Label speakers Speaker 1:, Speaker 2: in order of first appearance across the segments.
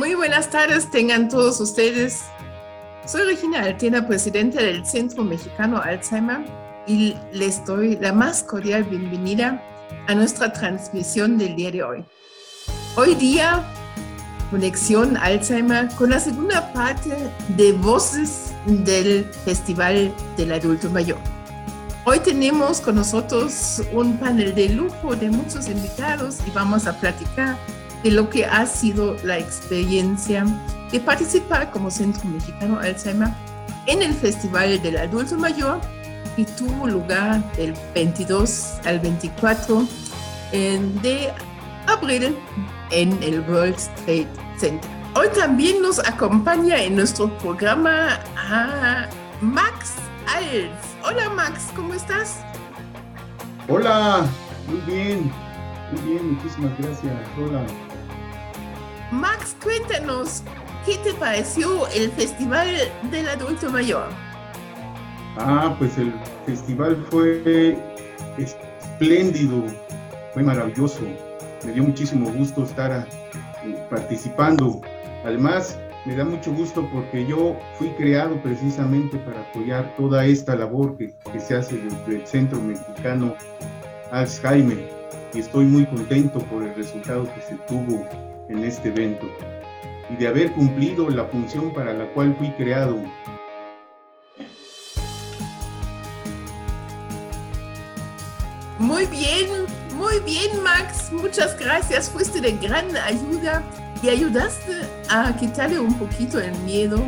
Speaker 1: Muy buenas tardes, tengan todos ustedes. Soy Regina Altiena, presidenta del Centro Mexicano Alzheimer, y les doy la más cordial bienvenida a nuestra transmisión del día de hoy. Hoy día, Conexión Alzheimer con la segunda parte de Voces del Festival del Adulto Mayor. Hoy tenemos con nosotros un panel de lujo de muchos invitados y vamos a platicar de lo que ha sido la experiencia de participar como Centro Mexicano Alzheimer en el Festival del Adulto Mayor que tuvo lugar del 22 al 24 de abril en el World Trade Center. Hoy también nos acompaña en nuestro programa a Max Alz. Hola Max, ¿cómo estás?
Speaker 2: Hola, muy bien, muy bien, muchísimas gracias. Hola.
Speaker 1: Max, cuéntanos, ¿qué te pareció el Festival del Adulto Mayor?
Speaker 2: Ah, pues el festival fue espléndido, fue maravilloso. Me dio muchísimo gusto estar eh, participando. Además, me da mucho gusto porque yo fui creado precisamente para apoyar toda esta labor que, que se hace desde el Centro Mexicano Alzheimer y estoy muy contento por el resultado que se tuvo en este evento y de haber cumplido la función para la cual fui creado.
Speaker 1: Muy bien, muy bien Max, muchas gracias, fuiste de gran ayuda y ayudaste a quitarle un poquito el miedo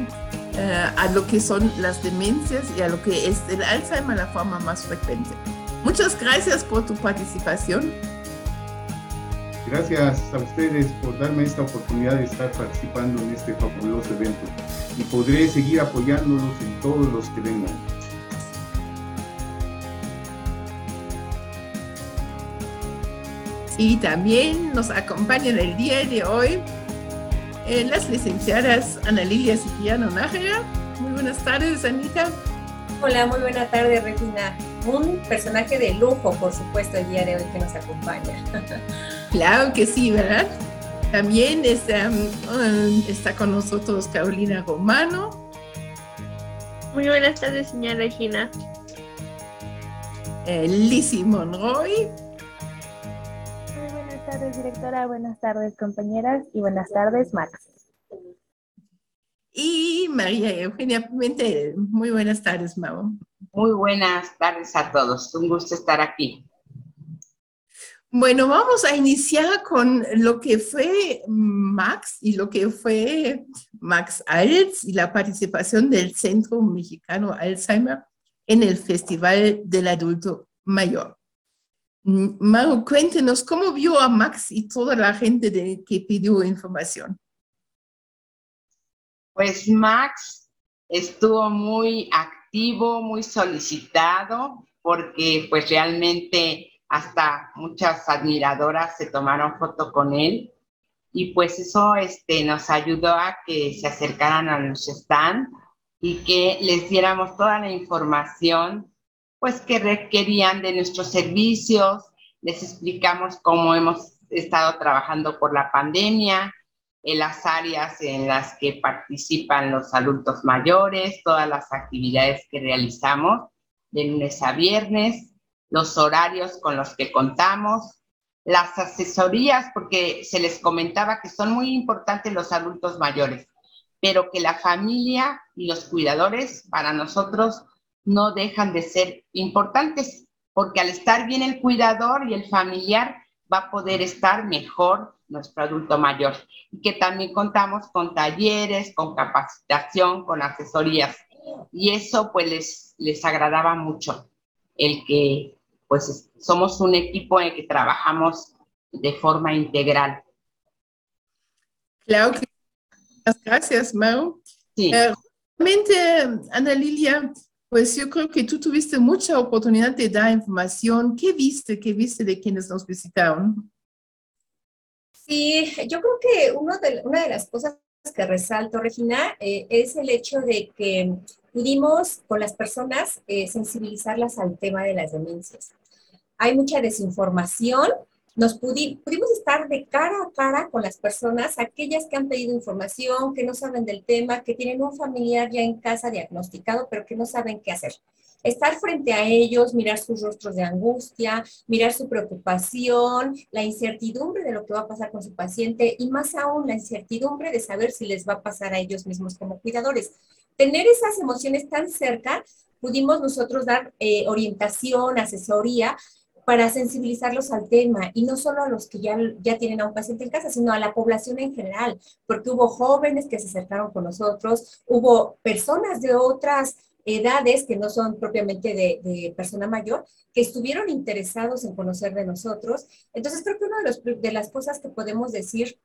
Speaker 1: eh, a lo que son las demencias y a lo que es el Alzheimer, la forma más frecuente. Muchas gracias por tu participación.
Speaker 2: Gracias a ustedes por darme esta oportunidad de estar participando en este fabuloso evento y podré seguir apoyándolos en todos los que vengan.
Speaker 1: Y también nos acompañan el día de hoy eh, las licenciadas Ana Lilia Cipriano Nájera. Muy buenas tardes, Anita.
Speaker 3: Hola, muy buena tarde, Regina. Un personaje de lujo, por supuesto, el día de hoy que nos acompaña.
Speaker 1: Claro que sí, ¿verdad? También está, um, está con nosotros Carolina Romano.
Speaker 4: Muy buenas tardes, señora Regina.
Speaker 1: Eh, Lizzie Monroy.
Speaker 5: Muy buenas tardes, directora. Buenas tardes, compañeras. Y buenas tardes, Max.
Speaker 1: Y María Eugenia Pimentel. Muy buenas tardes, Mau.
Speaker 6: Muy buenas tardes a todos. Un gusto estar aquí.
Speaker 1: Bueno, vamos a iniciar con lo que fue Max y lo que fue Max Alz y la participación del Centro Mexicano Alzheimer en el Festival del Adulto Mayor. Maru, cuéntenos cómo vio a Max y toda la gente de, que pidió información.
Speaker 6: Pues Max estuvo muy activo, muy solicitado, porque pues realmente hasta muchas admiradoras se tomaron foto con él. Y pues eso este, nos ayudó a que se acercaran a nuestro stand y que les diéramos toda la información pues que requerían de nuestros servicios, les explicamos cómo hemos estado trabajando por la pandemia, en las áreas en las que participan los adultos mayores, todas las actividades que realizamos de lunes a viernes los horarios con los que contamos, las asesorías, porque se les comentaba que son muy importantes los adultos mayores, pero que la familia y los cuidadores para nosotros no dejan de ser importantes, porque al estar bien el cuidador y el familiar va a poder estar mejor nuestro adulto mayor. Y que también contamos con talleres, con capacitación, con asesorías. Y eso pues les, les agradaba mucho, el que pues somos un equipo en el que trabajamos de forma integral.
Speaker 1: Claro que gracias, Mau.
Speaker 6: Sí.
Speaker 1: Eh, realmente, Ana Lilia, pues yo creo que tú tuviste mucha oportunidad de dar información. ¿Qué viste? ¿Qué viste de quienes nos visitaron?
Speaker 3: Sí, yo creo que uno de, una de las cosas que resalto, Regina, eh, es el hecho de que pudimos con las personas eh, sensibilizarlas al tema de las demencias. Hay mucha desinformación, nos pudimos estar de cara a cara con las personas, aquellas que han pedido información, que no saben del tema, que tienen un familiar ya en casa diagnosticado, pero que no saben qué hacer estar frente a ellos, mirar sus rostros de angustia, mirar su preocupación, la incertidumbre de lo que va a pasar con su paciente y más aún la incertidumbre de saber si les va a pasar a ellos mismos como cuidadores. Tener esas emociones tan cerca, pudimos nosotros dar eh, orientación, asesoría para sensibilizarlos al tema y no solo a los que ya, ya tienen a un paciente en casa, sino a la población en general, porque hubo jóvenes que se acercaron con nosotros, hubo personas de otras edades que no son propiamente de, persona mayor, que estuvieron interesados en conocer de nosotros. Entonces, creo que una de, de las cosas que podemos decir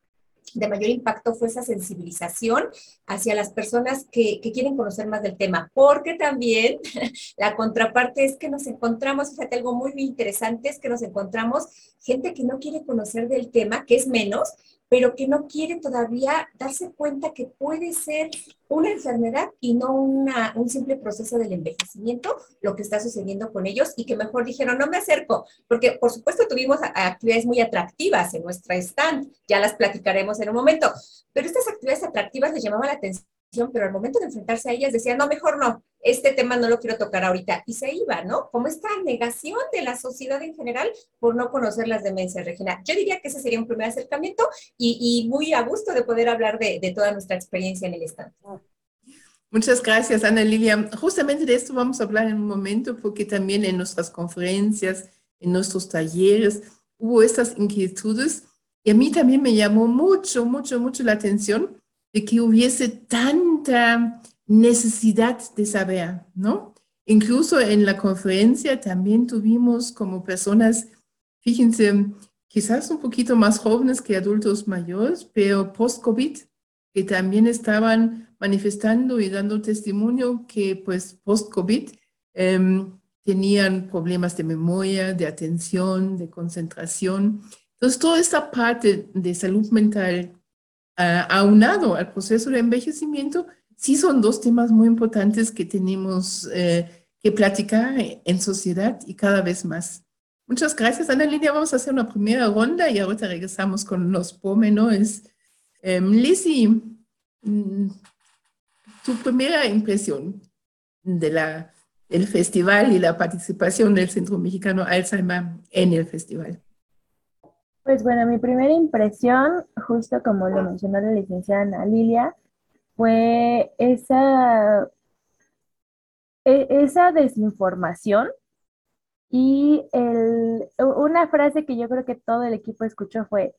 Speaker 3: de mayor impacto fue esa sensibilización hacia las personas que, que, quieren conocer más del tema, porque también la contraparte es que nos encontramos, fíjate, algo muy interesante es que nos encontramos gente que no quiere conocer del tema, que es menos, pero que no quiere todavía darse cuenta que puede ser una enfermedad y no una, un simple proceso del envejecimiento, lo que está sucediendo con ellos y que mejor dijeron, no me acerco, porque por supuesto tuvimos actividades muy atractivas en nuestra stand, ya las platicaremos en un momento, pero estas actividades atractivas les llamaban la atención pero al momento de enfrentarse a ellas decía, no, mejor no, este tema no lo quiero tocar ahorita. Y se iba, ¿no? Como esta negación de la sociedad en general por no conocer las demencias, Regina. Yo diría que ese sería un primer acercamiento y, muy a gusto de poder hablar de, de toda nuestra experiencia en el stand.
Speaker 1: Muchas gracias, Ana Lilia. Justamente de esto vamos a hablar en un momento porque también en nuestras conferencias, en nuestros talleres, hubo estas inquietudes y a mí también me llamó mucho, mucho, mucho la atención de que hubiese tanta necesidad de saber, ¿no? Incluso en la conferencia también tuvimos como personas, fíjense, quizás un poquito más jóvenes que adultos mayores, pero post-COVID, que también estaban manifestando y dando testimonio que pues post-COVID em, tenían problemas de memoria, de atención, de concentración. Entonces, toda esta parte de salud mental aunado al proceso de envejecimiento, sí son dos temas muy importantes que tenemos eh, que platicar en sociedad y cada vez más. Muchas gracias, Ana Lidia. Vamos a hacer una primera ronda y ahorita regresamos con los pormenores. Um, Lizzie, mm, tu primera impresión de la, del festival y la participación del Centro Mexicano Alzheimer en el festival.
Speaker 5: Pues bueno, mi primera impresión, justo como lo mencionó la licenciada Lilia, fue esa, e, esa desinformación y el, una frase que yo creo que todo el equipo escuchó fue,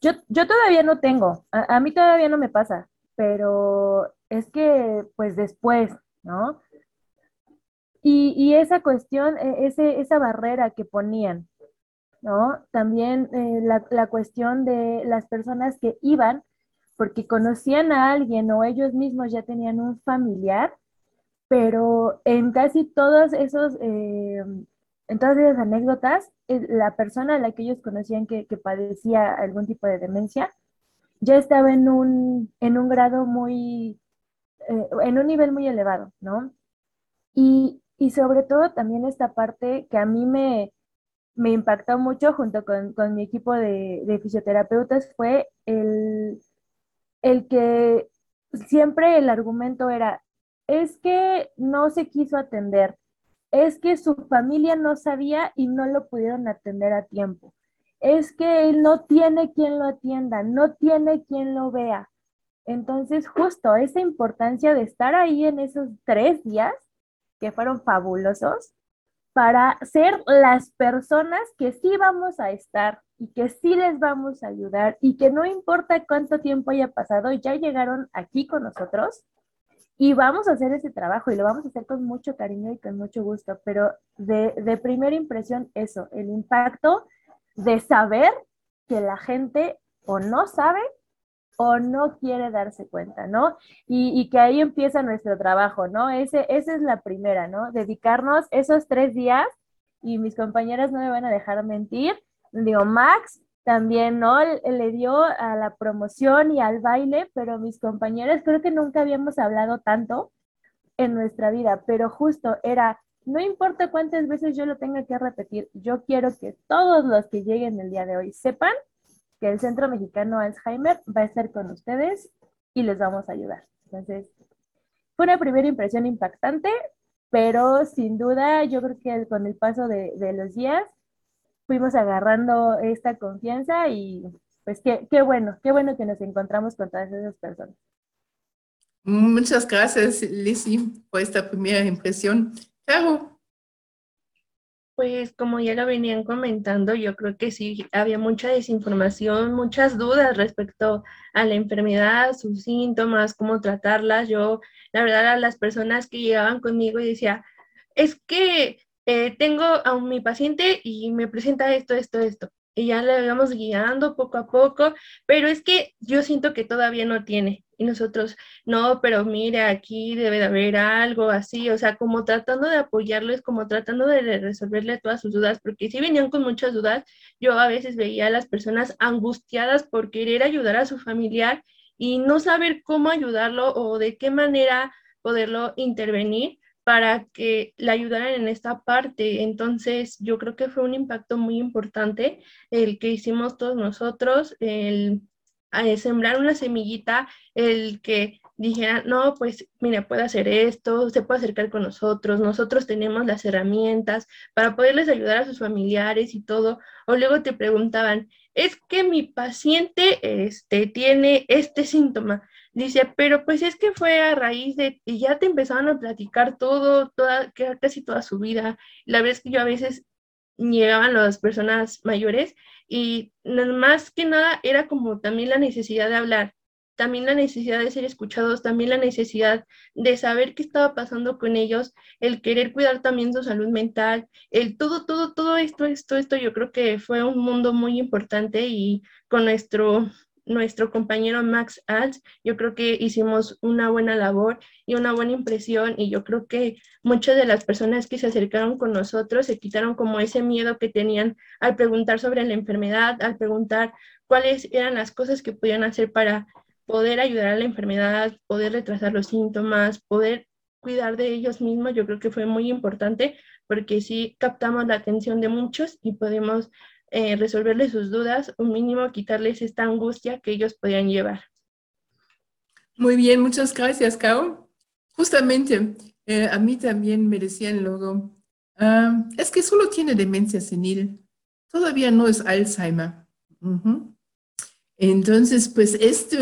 Speaker 5: yo, yo todavía no tengo, a, mí todavía no me pasa, pero es que pues después, ¿no? Y, y esa cuestión, e, ese, esa barrera que ponían ¿no? También eh, la, cuestión de las personas que iban porque conocían a alguien o ellos mismos ya tenían un familiar, pero en casi todos esos, eh, en todas esas anécdotas, eh, la persona a la que ellos conocían que, padecía algún tipo de demencia, ya estaba en un, en un grado muy, en un nivel muy elevado, ¿no? Y, y sobre todo también esta parte que a mí me, me impactó mucho junto con, mi equipo de, fisioterapeutas fue el, el que siempre el argumento era, es que no se quiso atender, es que su familia no sabía y no lo pudieron atender a tiempo, es que él no tiene quien lo atienda, no tiene quien lo vea. Entonces, justo esa importancia de estar ahí en esos tres días, que fueron fabulosos, para ser las personas que sí vamos a estar y que sí les vamos a ayudar y que no importa cuánto tiempo haya pasado, ya llegaron aquí con nosotros y vamos a hacer ese trabajo y lo vamos a hacer con mucho cariño y con mucho gusto, pero de, de primera impresión eso, el impacto de saber que la gente o no sabe o no quiere darse cuenta, ¿no? Y, que ahí empieza nuestro trabajo, ¿no? Ese, esa es la primera, ¿no? Dedicarnos esos tres días y mis compañeras no me van a dejar mentir. Digo, Max también, ¿no? Le dio a la promoción y al baile, pero mis compañeras creo que nunca habíamos hablado tanto en nuestra vida, pero justo era, no importa cuántas veces yo lo tenga que repetir, yo quiero que todos los que lleguen el día de hoy sepan que el Centro Mexicano Alzheimer va a estar con ustedes y les vamos a ayudar. Entonces, fue una primera impresión impactante, pero sin duda yo creo que con el paso de, los días fuimos agarrando esta confianza y pues qué, qué bueno, qué bueno que nos encontramos con todas esas personas.
Speaker 1: Muchas gracias, Lizzie, por esta primera impresión. Caro.
Speaker 4: Pues como ya lo venían comentando, yo creo que sí, había mucha desinformación, muchas dudas respecto a la enfermedad, sus síntomas, cómo tratarlas. Yo, la verdad, a las personas que llegaban conmigo y decía, es que eh, tengo a mi paciente y me presenta esto, esto, esto y ya le vamos guiando poco a poco, pero es que yo siento que todavía no tiene. Y nosotros, no, pero mire, aquí debe de haber algo así, o sea, como tratando de apoyarles, como tratando de resolverle todas sus dudas, porque si venían con muchas dudas, yo a veces veía a las personas angustiadas por querer ayudar a su familiar y no saber cómo ayudarlo o de qué manera poderlo intervenir para que la ayudaran en esta parte. Entonces, yo creo que fue un impacto muy importante el que hicimos todos nosotros, el, sembrar una semillita, el que dijeran, no, pues mira, puede hacer esto, se puede acercar con nosotros, nosotros tenemos las herramientas para poderles ayudar a sus familiares y todo. O luego te preguntaban, es que mi paciente este, tiene este síntoma. Dice, pero pues es que fue a raíz de, y ya te empezaban a platicar todo, toda, casi toda su vida. La verdad es que yo a veces llegaban las personas mayores y más que nada era como también la necesidad de hablar, también la necesidad de ser escuchados, también la necesidad de saber qué estaba pasando con ellos, el querer cuidar también su salud mental, el todo, todo, todo esto, esto, esto, yo creo que fue un mundo muy importante y con nuestro nuestro compañero Max Alts, yo creo que hicimos una buena labor y una buena impresión y yo creo que muchas de las personas que se acercaron con nosotros se quitaron como ese miedo que tenían al preguntar sobre la enfermedad, al preguntar cuáles eran las cosas que podían hacer para poder ayudar a la enfermedad, poder retrasar los síntomas, poder cuidar de ellos mismos, yo creo que fue muy importante porque sí captamos la atención de muchos y podemos eh, resolverles sus dudas, un mínimo quitarles esta angustia que ellos podían llevar.
Speaker 1: Muy bien, muchas gracias, Cao. Justamente, eh, a mí también me decían luego, ah, es que solo tiene demencia senil, todavía no es Alzheimer. Entonces, pues esto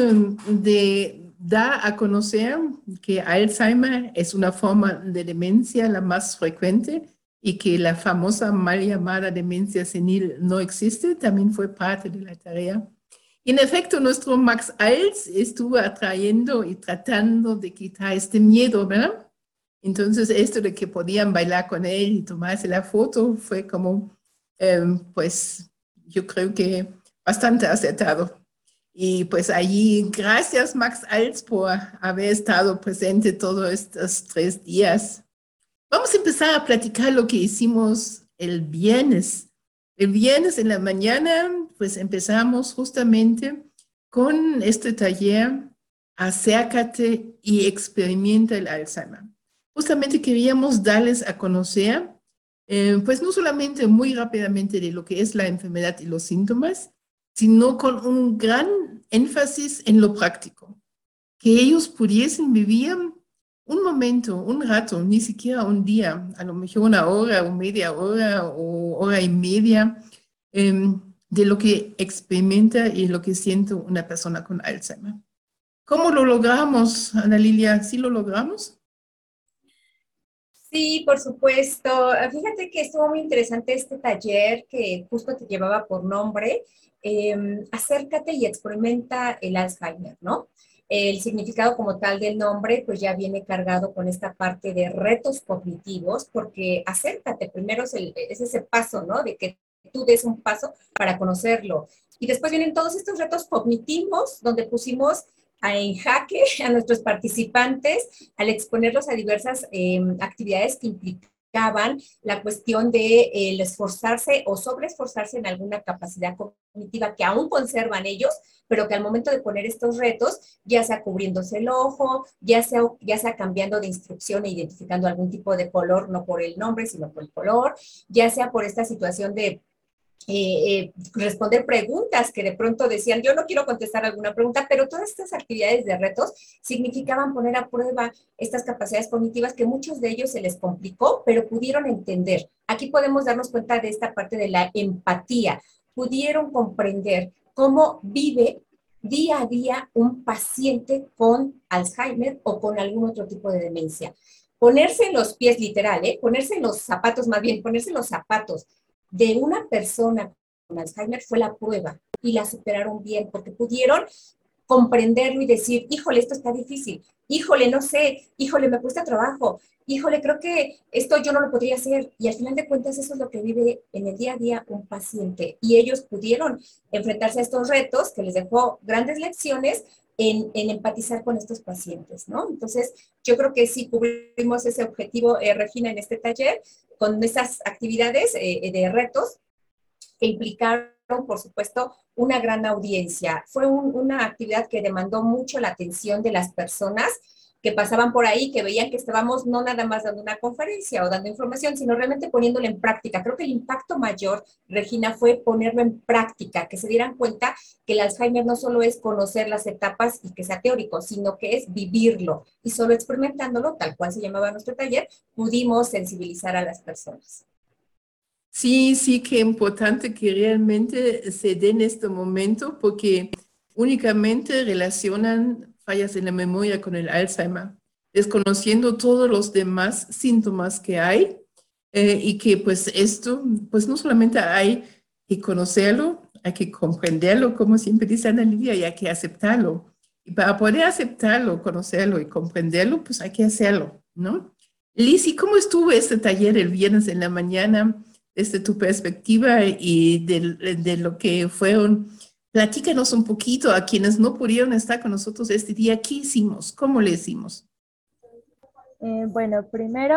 Speaker 1: de da a conocer que Alzheimer es una forma de demencia la más frecuente y que la famosa mal llamada demencia senil no existe, también fue parte de la tarea. En efecto, nuestro Max Alz estuvo atrayendo y tratando de quitar este miedo, ¿verdad? Entonces, esto de que podían bailar con él y tomarse la foto fue como, em, pues, yo creo que bastante acertado. Y pues allí, gracias Max Alz por haber estado presente todos estos tres días Vamos a empezar a platicar lo que hicimos el viernes. El viernes en la mañana, pues empezamos justamente con este taller, acércate y experimenta el Alzheimer. Justamente queríamos darles a conocer, eh, pues no solamente muy rápidamente de lo que es la enfermedad y los síntomas, sino con un gran énfasis en lo práctico, que ellos pudiesen vivir un momento, un rato, ni siquiera un día, a lo mejor una hora o media hora o hora y media, em, de lo que experimenta y lo que siente una persona con Alzheimer. ¿Cómo lo logramos, Ana Lilia? ¿Sí lo logramos?
Speaker 3: Sí, por supuesto. Fíjate que estuvo muy interesante este taller que justo te llevaba por nombre, em, Acércate y experimenta el Alzheimer, ¿no? El significado como tal del nombre pues ya viene cargado con esta parte de retos cognitivos porque acércate, primero es, ese paso, ¿no? De que tú des un paso para conocerlo. Y después vienen todos estos retos cognitivos, donde pusimos en jaque a nuestros participantes al exponerlos a diversas em, actividades que implicaban la cuestión de el esforzarse o sobreesforzarse en alguna capacidad cognitiva que aún conservan ellos, pero que al momento de poner estos retos, ya sea cubriéndose el ojo, ya sea, ya sea cambiando de instrucción e identificando algún tipo de color, no por el nombre, sino por el color, ya sea por esta situación de eh, eh, responder preguntas que de pronto decían, yo no quiero contestar alguna pregunta, pero todas estas actividades de retos significaban poner a prueba estas capacidades cognitivas que muchos de ellos se les complicó, pero pudieron entender. Aquí podemos darnos cuenta de esta parte de la empatía. Pudieron comprender cómo vive día a día un paciente con Alzheimer o con algún otro tipo de demencia. Ponerse en los pies, literal, ¿eh? ponerse en los zapatos, más bien, ponerse en los zapatos de una persona con Alzheimer fue la prueba y la superaron bien porque pudieron comprenderlo y decir, híjole, esto está difícil, híjole, no sé, híjole, me cuesta trabajo, híjole, creo que esto yo no lo podría hacer. Y al final de cuentas eso es lo que vive en el día a día un paciente. Y ellos pudieron enfrentarse a estos retos que les dejó grandes lecciones en, empatizar con estos pacientes, ¿no? Entonces, yo creo que sí cubrimos ese objetivo, eh, Regina, en este taller, con esas actividades eh, de retos que implicaron, por supuesto, una gran audiencia. Fue una actividad que demandó mucho la atención de las personas que pasaban por ahí, que veían que estábamos no nada más dando una conferencia o dando información, sino realmente poniéndolo en práctica. Creo que el impacto mayor, Regina, fue ponerlo en práctica, que se dieran cuenta que el Alzheimer no solo es conocer las etapas y que sea teórico, sino que es vivirlo. Y solo experimentándolo, tal cual se llamaba nuestro taller, pudimos sensibilizar a las personas.
Speaker 1: Sí, sí, qué importante que realmente se dé en este momento, porque únicamente relacionan fallas en la memoria con el Alzheimer, desconociendo todos los demás síntomas que hay eh, y que pues esto, pues no solamente hay que conocerlo, hay que comprenderlo, como siempre dice Ana Lidia, y hay que aceptarlo. Y para poder aceptarlo, conocerlo y comprenderlo, pues hay que hacerlo, ¿no? Lizzie, ¿cómo estuvo este taller el viernes en la mañana desde tu perspectiva y de, de lo que fueron Platícanos un poquito a quienes no pudieron estar con nosotros este día, ¿qué hicimos? ¿Cómo le hicimos?
Speaker 5: Eh, bueno, primero,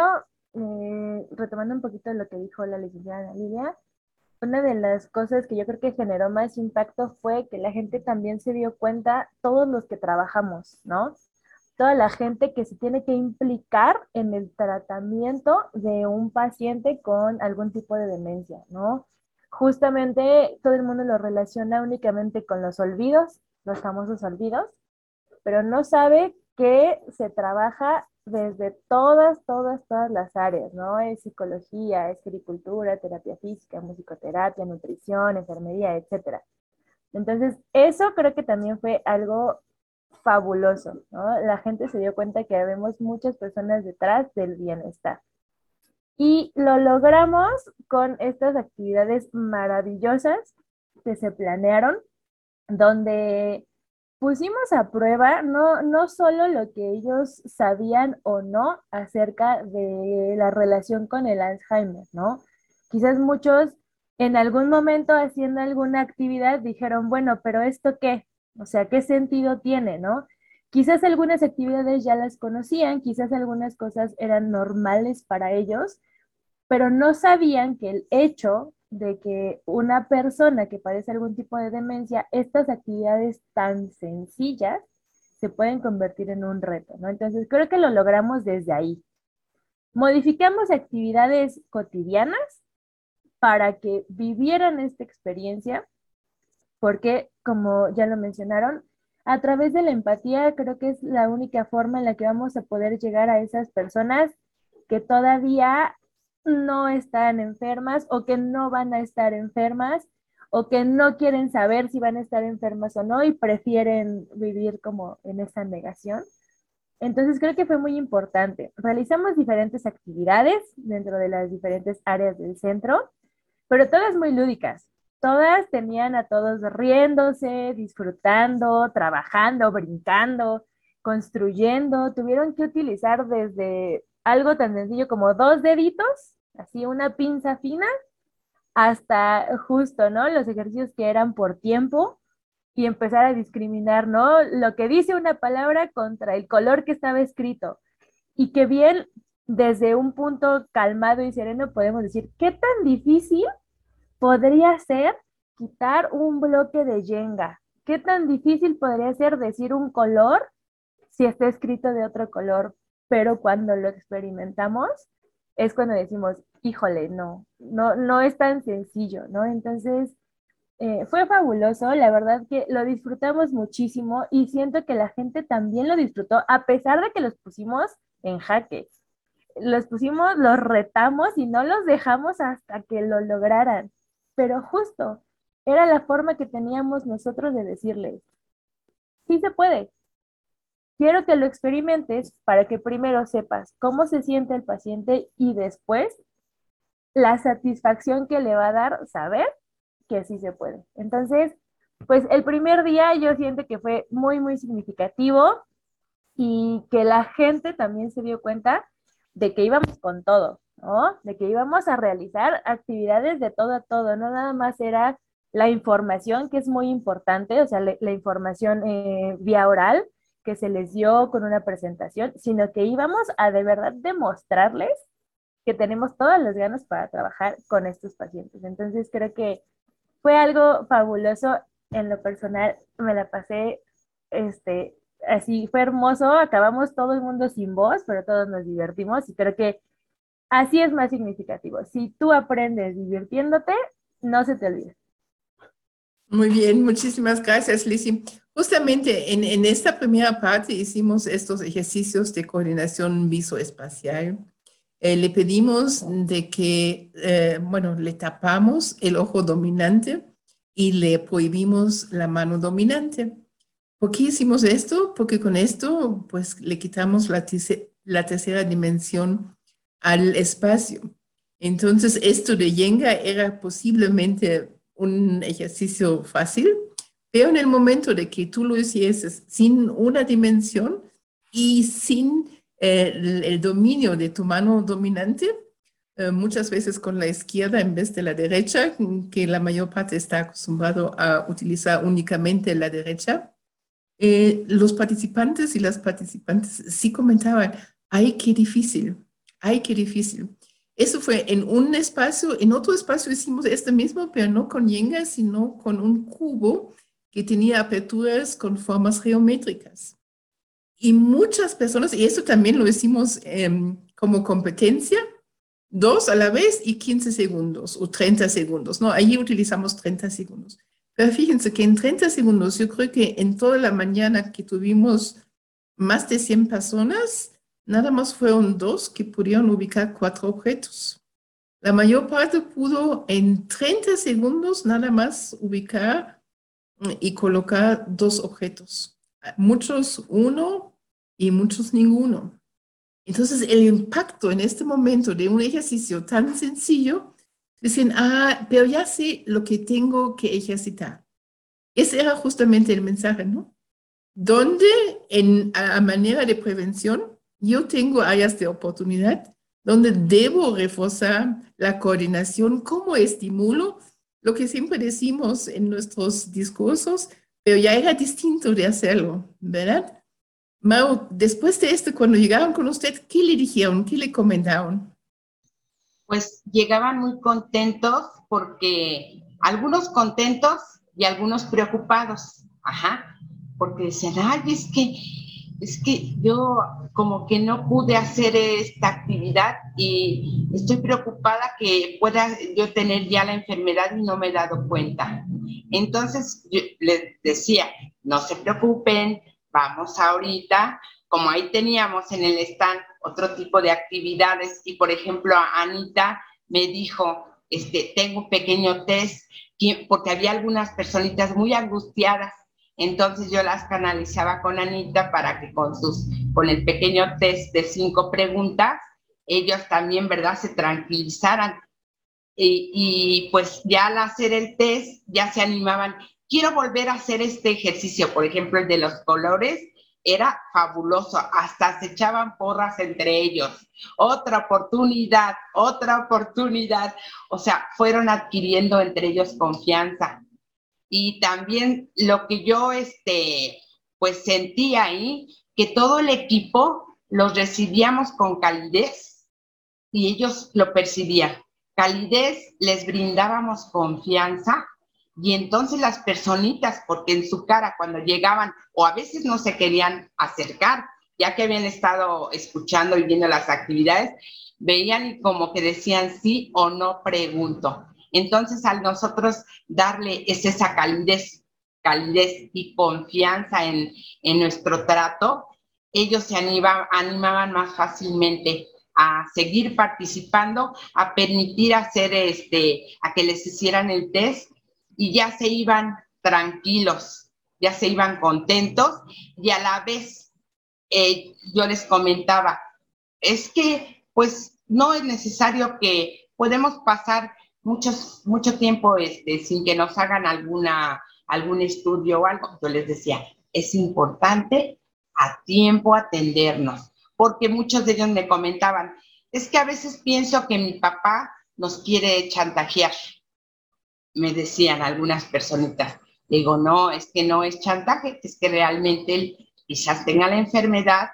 Speaker 5: eh, retomando un poquito lo que dijo la licenciada Lilia, una de las cosas que yo creo que generó más impacto fue que la gente también se dio cuenta, todos los que trabajamos, ¿no? Toda la gente que se tiene que implicar en el tratamiento de un paciente con algún tipo de demencia, ¿no? justamente todo el mundo lo relaciona únicamente con los olvidos, los famosos olvidos, pero no sabe que se trabaja desde todas, todas, todas las áreas, ¿no? Es psicología, es agricultura, terapia física, musicoterapia, nutrición, enfermería, etc. Entonces, eso creo que también fue algo fabuloso, ¿no? La gente se dio cuenta que habemos muchas personas detrás del bienestar. Y lo logramos con estas actividades maravillosas que se planearon, donde pusimos a prueba no, no solo lo que ellos sabían o no acerca de la relación con el Alzheimer, ¿no? Quizás muchos en algún momento haciendo alguna actividad dijeron, bueno, pero ¿esto qué? O sea, ¿qué sentido tiene, no? Quizás algunas actividades ya las conocían, quizás algunas cosas eran normales para ellos, pero no sabían que el hecho de que una persona que padece algún tipo de demencia, estas actividades tan sencillas se pueden convertir en un reto, ¿no? Entonces creo que lo logramos desde ahí. Modificamos actividades cotidianas para que vivieran esta experiencia, porque como ya lo mencionaron, a través de la empatía creo que es la única forma en la que vamos a poder llegar a esas personas que todavía no están enfermas o que no van a estar enfermas o que no quieren saber si van a estar enfermas o no y prefieren vivir como en esa negación. Entonces creo que fue muy importante. Realizamos diferentes actividades dentro de las diferentes áreas del centro, pero todas muy lúdicas. Todas tenían a todos riéndose, disfrutando, trabajando, brincando, construyendo. Tuvieron que utilizar desde algo tan sencillo como dos deditos así una pinza fina, hasta justo, ¿no? Los ejercicios que eran por tiempo y empezar a discriminar, ¿no? Lo que dice una palabra contra el color que estaba escrito. Y que bien, desde un punto calmado y sereno podemos decir, ¿qué tan difícil podría ser quitar un bloque de yenga? ¿Qué tan difícil podría ser decir un color si está escrito de otro color? Pero cuando lo experimentamos, es cuando decimos, híjole, no, no, no es tan sencillo, ¿no? Entonces, eh, fue fabuloso, la verdad que lo disfrutamos muchísimo y siento que la gente también lo disfrutó, a pesar de que los pusimos en jaque. Los pusimos, los retamos y no los dejamos hasta que lo lograran. Pero justo, era la forma que teníamos nosotros de decirles, sí se puede. Quiero que lo experimentes para que primero sepas cómo se siente el paciente y después la satisfacción que le va a dar saber que sí se puede. Entonces, pues el primer día yo siento que fue muy, muy significativo y que la gente también se dio cuenta de que íbamos con todo, ¿no? De que íbamos a realizar actividades de todo a todo, no nada más era la información, que es muy importante, o sea, la, información eh, vía oral que se les dio con una presentación, sino que íbamos a de verdad demostrarles que tenemos todas las ganas para trabajar con estos pacientes. Entonces creo que fue algo fabuloso en lo personal, me la pasé, este, así fue hermoso, acabamos todo el mundo sin voz, pero todos nos divertimos y creo que así es más significativo. Si tú aprendes divirtiéndote, no se te olvida.
Speaker 1: Muy bien, muchísimas gracias, Lizzie. Justamente en, en, esta primera parte hicimos estos ejercicios de coordinación visoespacial. Eh, le pedimos de que, eh, bueno, le tapamos el ojo dominante y le prohibimos la mano dominante. ¿Por qué hicimos esto? Porque con esto, pues, le quitamos la, la tercera dimensión al espacio. Entonces, esto de Yenga era posiblemente un ejercicio fácil, pero en el momento de que tú lo hicieses sin una dimensión y sin eh, el, dominio de tu mano dominante, eh, muchas veces con la izquierda en vez de la derecha, que la mayor parte está acostumbrado a utilizar únicamente la derecha, eh, los participantes y las participantes sí comentaban, ay, qué difícil, ay, qué difícil. Eso fue en un espacio, en otro espacio hicimos esto mismo, pero no con yenga, sino con un cubo que tenía aperturas con formas geométricas. Y muchas personas, y eso también lo hicimos em, como competencia, dos a la vez y 15 segundos o 30 segundos, ¿no? Allí utilizamos 30 segundos. Pero fíjense que en 30 segundos, yo creo que en toda la mañana que tuvimos más de 100 personas, nada más fueron dos que pudieron ubicar cuatro objetos. La mayor parte pudo en 30 segundos nada más ubicar mm, y colocar dos objetos. Muchos uno y muchos ninguno. Entonces el impacto en este momento de un ejercicio tan sencillo, dicen, ah, pero ya sé lo que tengo que ejercitar. Ese era justamente el mensaje, ¿no? Donde en, a manera de prevención yo tengo áreas de oportunidad donde debo reforzar la coordinación como estimulo, lo que siempre decimos en nuestros discursos, pero ya era distinto de hacerlo, ¿verdad? Mau, después de esto, cuando llegaron con usted, ¿qué le dijeron? ¿Qué le comentaron?
Speaker 6: Pues llegaban muy contentos porque algunos contentos y algunos preocupados, ajá, porque decían, ay, es que es que yo como que no pude hacer esta actividad y estoy preocupada que pueda yo tener ya la enfermedad y no me he dado cuenta. Entonces yo les decía, no se preocupen, vamos ahorita, como ahí teníamos en el stand otro tipo de actividades y por ejemplo Anita me dijo, este, tengo un pequeño test porque había algunas personitas muy angustiadas entonces yo las canalizaba con Anita para que con, sus, con el pequeño test de cinco preguntas, ellos también, ¿verdad?, se tranquilizaran. Y, y, pues ya al hacer el test, ya se animaban. Quiero volver a hacer este ejercicio, por ejemplo, el de los colores. era fabuloso, hasta se echaban porras entre ellos. Otra oportunidad, otra oportunidad. O sea, fueron adquiriendo entre ellos confianza. Y también lo que yo, este, pues sentí ahí, que todo el equipo los recibíamos con calidez y ellos lo percibían. Calidez, les brindábamos confianza y entonces las personitas, porque en su cara cuando llegaban o a veces no se querían acercar, ya que habían estado escuchando y viendo las actividades, veían y como que decían sí o no pregunto. Entonces, al nosotros darle esa calidez, calidez y confianza en, en nuestro trato, ellos se animaban más fácilmente a seguir participando, a permitir hacer este, a que les hicieran el test y ya se iban tranquilos, ya se iban contentos y a la vez eh, yo les comentaba, es que pues no es necesario que podemos pasar muchos, mucho tiempo este, sin que nos hagan alguna, algún estudio o algo. Yo les decía, es importante a tiempo atendernos, porque muchos de ellos me comentaban, es que a veces pienso que mi papá nos quiere chantajear me decían algunas personitas. Digo, no, es que no es chantaje, es que realmente él quizás tenga la enfermedad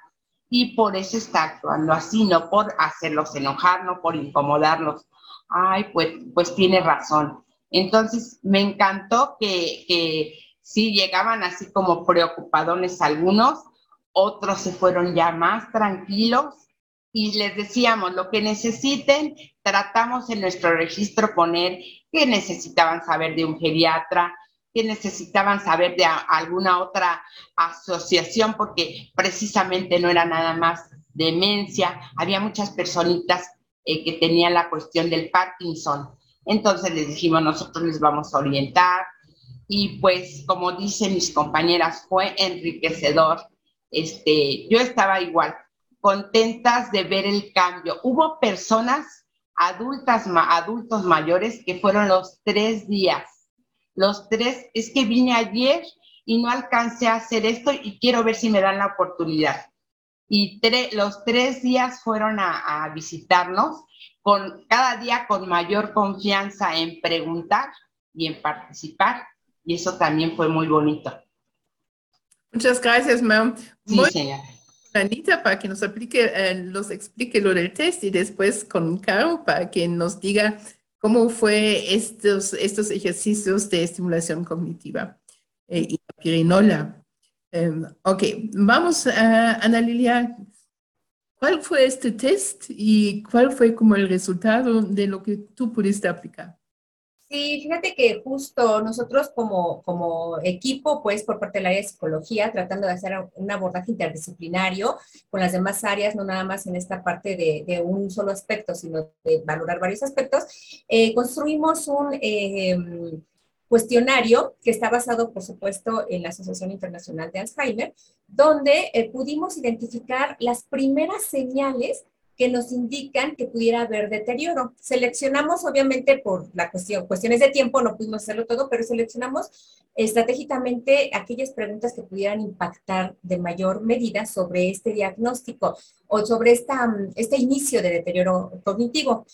Speaker 6: y por eso está actuando así, no por hacerlos enojar, no por incomodarlos. Ay, pues, pues tiene razón. Entonces, me encantó que, que sí llegaban así como preocupadones algunos, otros se fueron ya más tranquilos y les decíamos lo que necesiten, tratamos en nuestro registro poner que necesitaban saber de un geriatra, que necesitaban saber de alguna otra asociación, porque precisamente no era nada más demencia, había muchas personitas eh, que tenían la cuestión del Parkinson. Entonces les dijimos, nosotros les vamos a orientar y pues como dicen mis compañeras, fue enriquecedor. Este, yo estaba igual, contentas de ver el cambio. Hubo personas adultas, adultos mayores que fueron los tres días. Los tres, es que vine ayer y no alcancé a hacer esto y quiero ver si me dan la oportunidad. Y los tres días fueron a, a visitarnos, con, cada día con mayor confianza en preguntar y en participar. Y eso también fue muy bonito.
Speaker 1: Muchas gracias, Mam.
Speaker 6: Sí, señora.
Speaker 1: Anita para que nos aplique, eh, nos explique lo del test y después con Caro para que nos diga cómo fue estos, estos ejercicios de estimulación cognitiva eh, y la pirinola. Em, ok, vamos Ana Lilia. ¿Cuál fue este test y cuál fue como el resultado de lo que tú pudiste aplicar?
Speaker 3: Sí, fíjate que justo nosotros como, como equipo, pues por parte del área de psicología, tratando de hacer un abordaje interdisciplinario con las demás áreas, no nada más en esta parte de, un solo aspecto, sino de valorar varios aspectos, eh, construimos un eh, cuestionario que está basado, por supuesto, en la Asociación Internacional de Alzheimer, donde eh, pudimos identificar las primeras señales que nos indican que pudiera haber deterioro. Seleccionamos, obviamente, por la cuestión, cuestiones de tiempo, no pudimos hacerlo todo, pero seleccionamos estratégicamente aquellas preguntas que pudieran impactar de mayor medida sobre este diagnóstico o sobre esta, este inicio de deterioro cognitivo.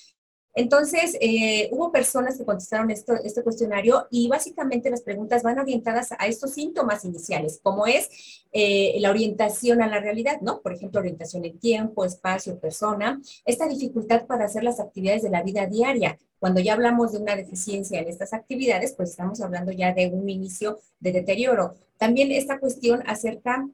Speaker 3: Entonces, eh, hubo personas que contestaron este cuestionario y básicamente las preguntas van orientadas a estos síntomas iniciales, como es eh, la orientación a la realidad, ¿no? Por ejemplo, orientación en tiempo, espacio, persona, esta dificultad para hacer las actividades de la vida diaria. Cuando ya hablamos de una deficiencia en estas actividades, pues estamos hablando ya de un inicio de deterioro. También esta cuestión acerca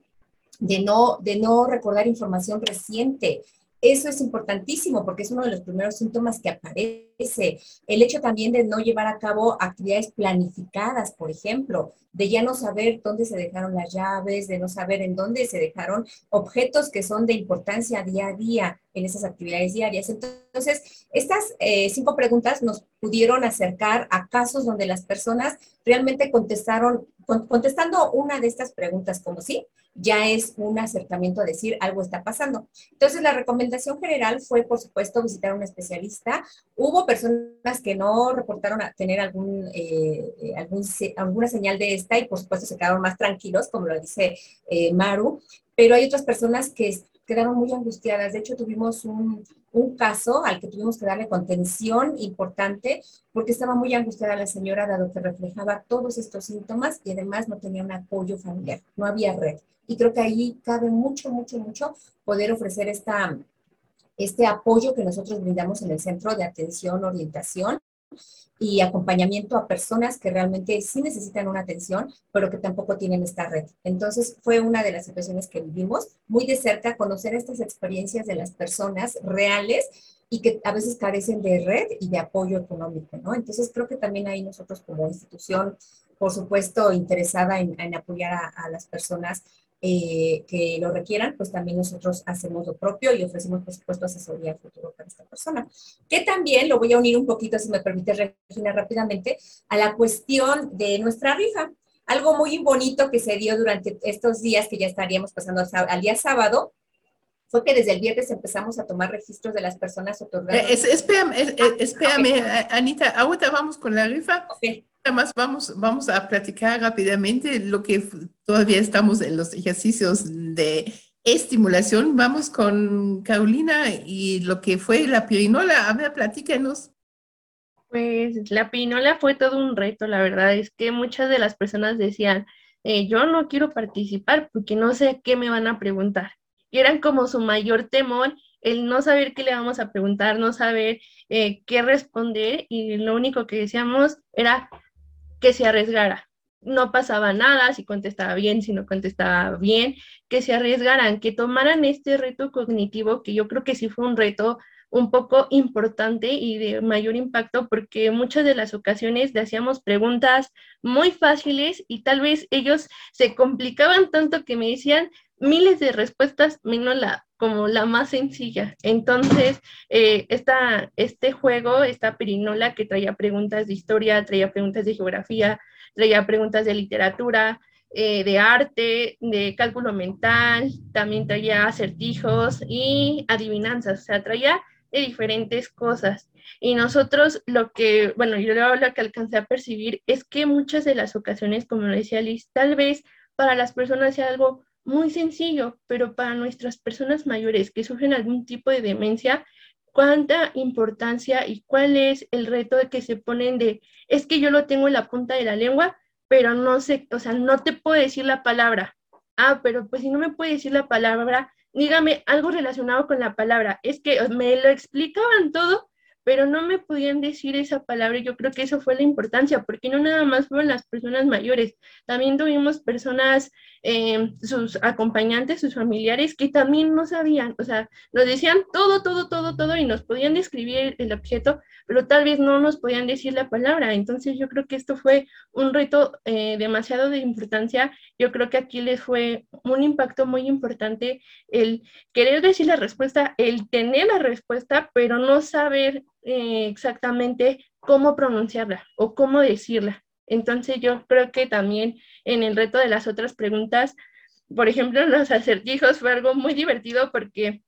Speaker 3: de no, de no recordar información reciente, eso es importantísimo porque es uno de los primeros síntomas que aparece. El hecho también de no llevar a cabo actividades planificadas, por ejemplo, de ya no saber dónde se dejaron las llaves, de no saber en dónde se dejaron objetos que son de importancia día a día en esas actividades diarias. Entonces, estas eh, cinco preguntas nos pudieron acercar a casos donde las personas realmente contestaron, contestando una de estas preguntas como sí, ya es un acercamiento a decir algo está pasando. Entonces, la recomendación general fue, por supuesto, visitar a un especialista. Hubo Personas que no reportaron a tener algún, eh, algún, alguna señal de esta y por supuesto se quedaron más tranquilos, como lo dice eh, Maru, pero hay otras personas que quedaron muy angustiadas. De hecho, tuvimos un, un, caso al que tuvimos que darle contención importante porque estaba muy angustiada la señora dado que reflejaba todos estos síntomas y además no tenía un apoyo familiar, no había red. Y creo que ahí cabe mucho, mucho, mucho poder ofrecer esta, este apoyo que nosotros brindamos en el Centro de Atención, Orientación y acompañamiento a personas que realmente sí necesitan una atención, pero que tampoco tienen esta red. Entonces fue una de las situaciones que vivimos muy de cerca, conocer estas experiencias de las personas reales y que a veces carecen de red y de apoyo económico, ¿no? Entonces creo que también ahí nosotros como institución, por supuesto, interesada en, apoyar a, a las personas eh, que lo requieran, pues también nosotros hacemos lo propio y ofrecemos, por supuesto, asesoría futuro para esta persona. Que también lo voy a unir un poquito, si me permite, Regina, rápidamente, a la cuestión de nuestra rifa. Algo muy bonito que se dio durante estos días que ya estaríamos pasando al día sábado, fue que desde el viernes empezamos a tomar registros de las personas otorgadas.
Speaker 1: Eh, espérame, eh, ah, espérame Anita, ahorita vamos con la rifa. Okay. Además, vamos, vamos a platicar rápidamente lo que todavía estamos en los ejercicios de estimulación. Vamos con Carolina y lo que fue la pirinola. A ver, platícanos.
Speaker 4: Pues la pirinola fue todo un reto, la verdad. Es que muchas de las personas decían, eh, yo no quiero participar porque no sé qué me van a preguntar. Y eran como su mayor temor el no saber qué le vamos a preguntar, no saber eh, qué responder y lo único que decíamos era, que se arriesgara. No pasaba nada si contestaba bien, si no contestaba bien, que se arriesgaran, que tomaran este reto cognitivo, que yo creo que sí fue un reto un poco importante y de mayor impacto porque muchas de las ocasiones le hacíamos preguntas muy fáciles y tal vez ellos se complicaban tanto que me decían miles de respuestas menos la como la más sencilla. Entonces, eh, este juego, esta perinola que traía preguntas de historia, traía preguntas de geografía, traía preguntas de literatura, eh, de arte, de cálculo mental, también traía acertijos y adivinanzas, o sea, traía de diferentes cosas. Y nosotros lo que, bueno, yo lo que alcancé a percibir es que muchas de las ocasiones, como lo decía Liz, tal vez para las personas sea algo muy sencillo, pero para nuestras personas mayores que sufren algún tipo de demencia, cuánta importancia y cuál es el reto de que se ponen de, es que yo lo tengo en la punta de la lengua, pero no sé, o sea, no te puedo decir la palabra. Ah, pero pues si no me puede decir la palabra, dígame algo relacionado con la palabra. Es que me lo explicaban todo, pero no me podían decir esa palabra. Yo creo que eso fue la importancia, porque no nada más fueron las personas mayores, también tuvimos personas, eh, sus acompañantes, sus familiares, que también no sabían, o sea, nos decían todo, todo, todo, todo, y nos podían describir el objeto, pero tal vez no nos podían decir la palabra. Entonces yo creo que esto fue un reto eh, demasiado de importancia. Yo creo que aquí les fue un impacto muy importante el querer decir la respuesta, el tener la respuesta, pero no saber eh, exactamente cómo pronunciarla o cómo decirla. Entonces yo creo que también en el reto de las otras preguntas, por ejemplo, los acertijos fue algo muy divertido porque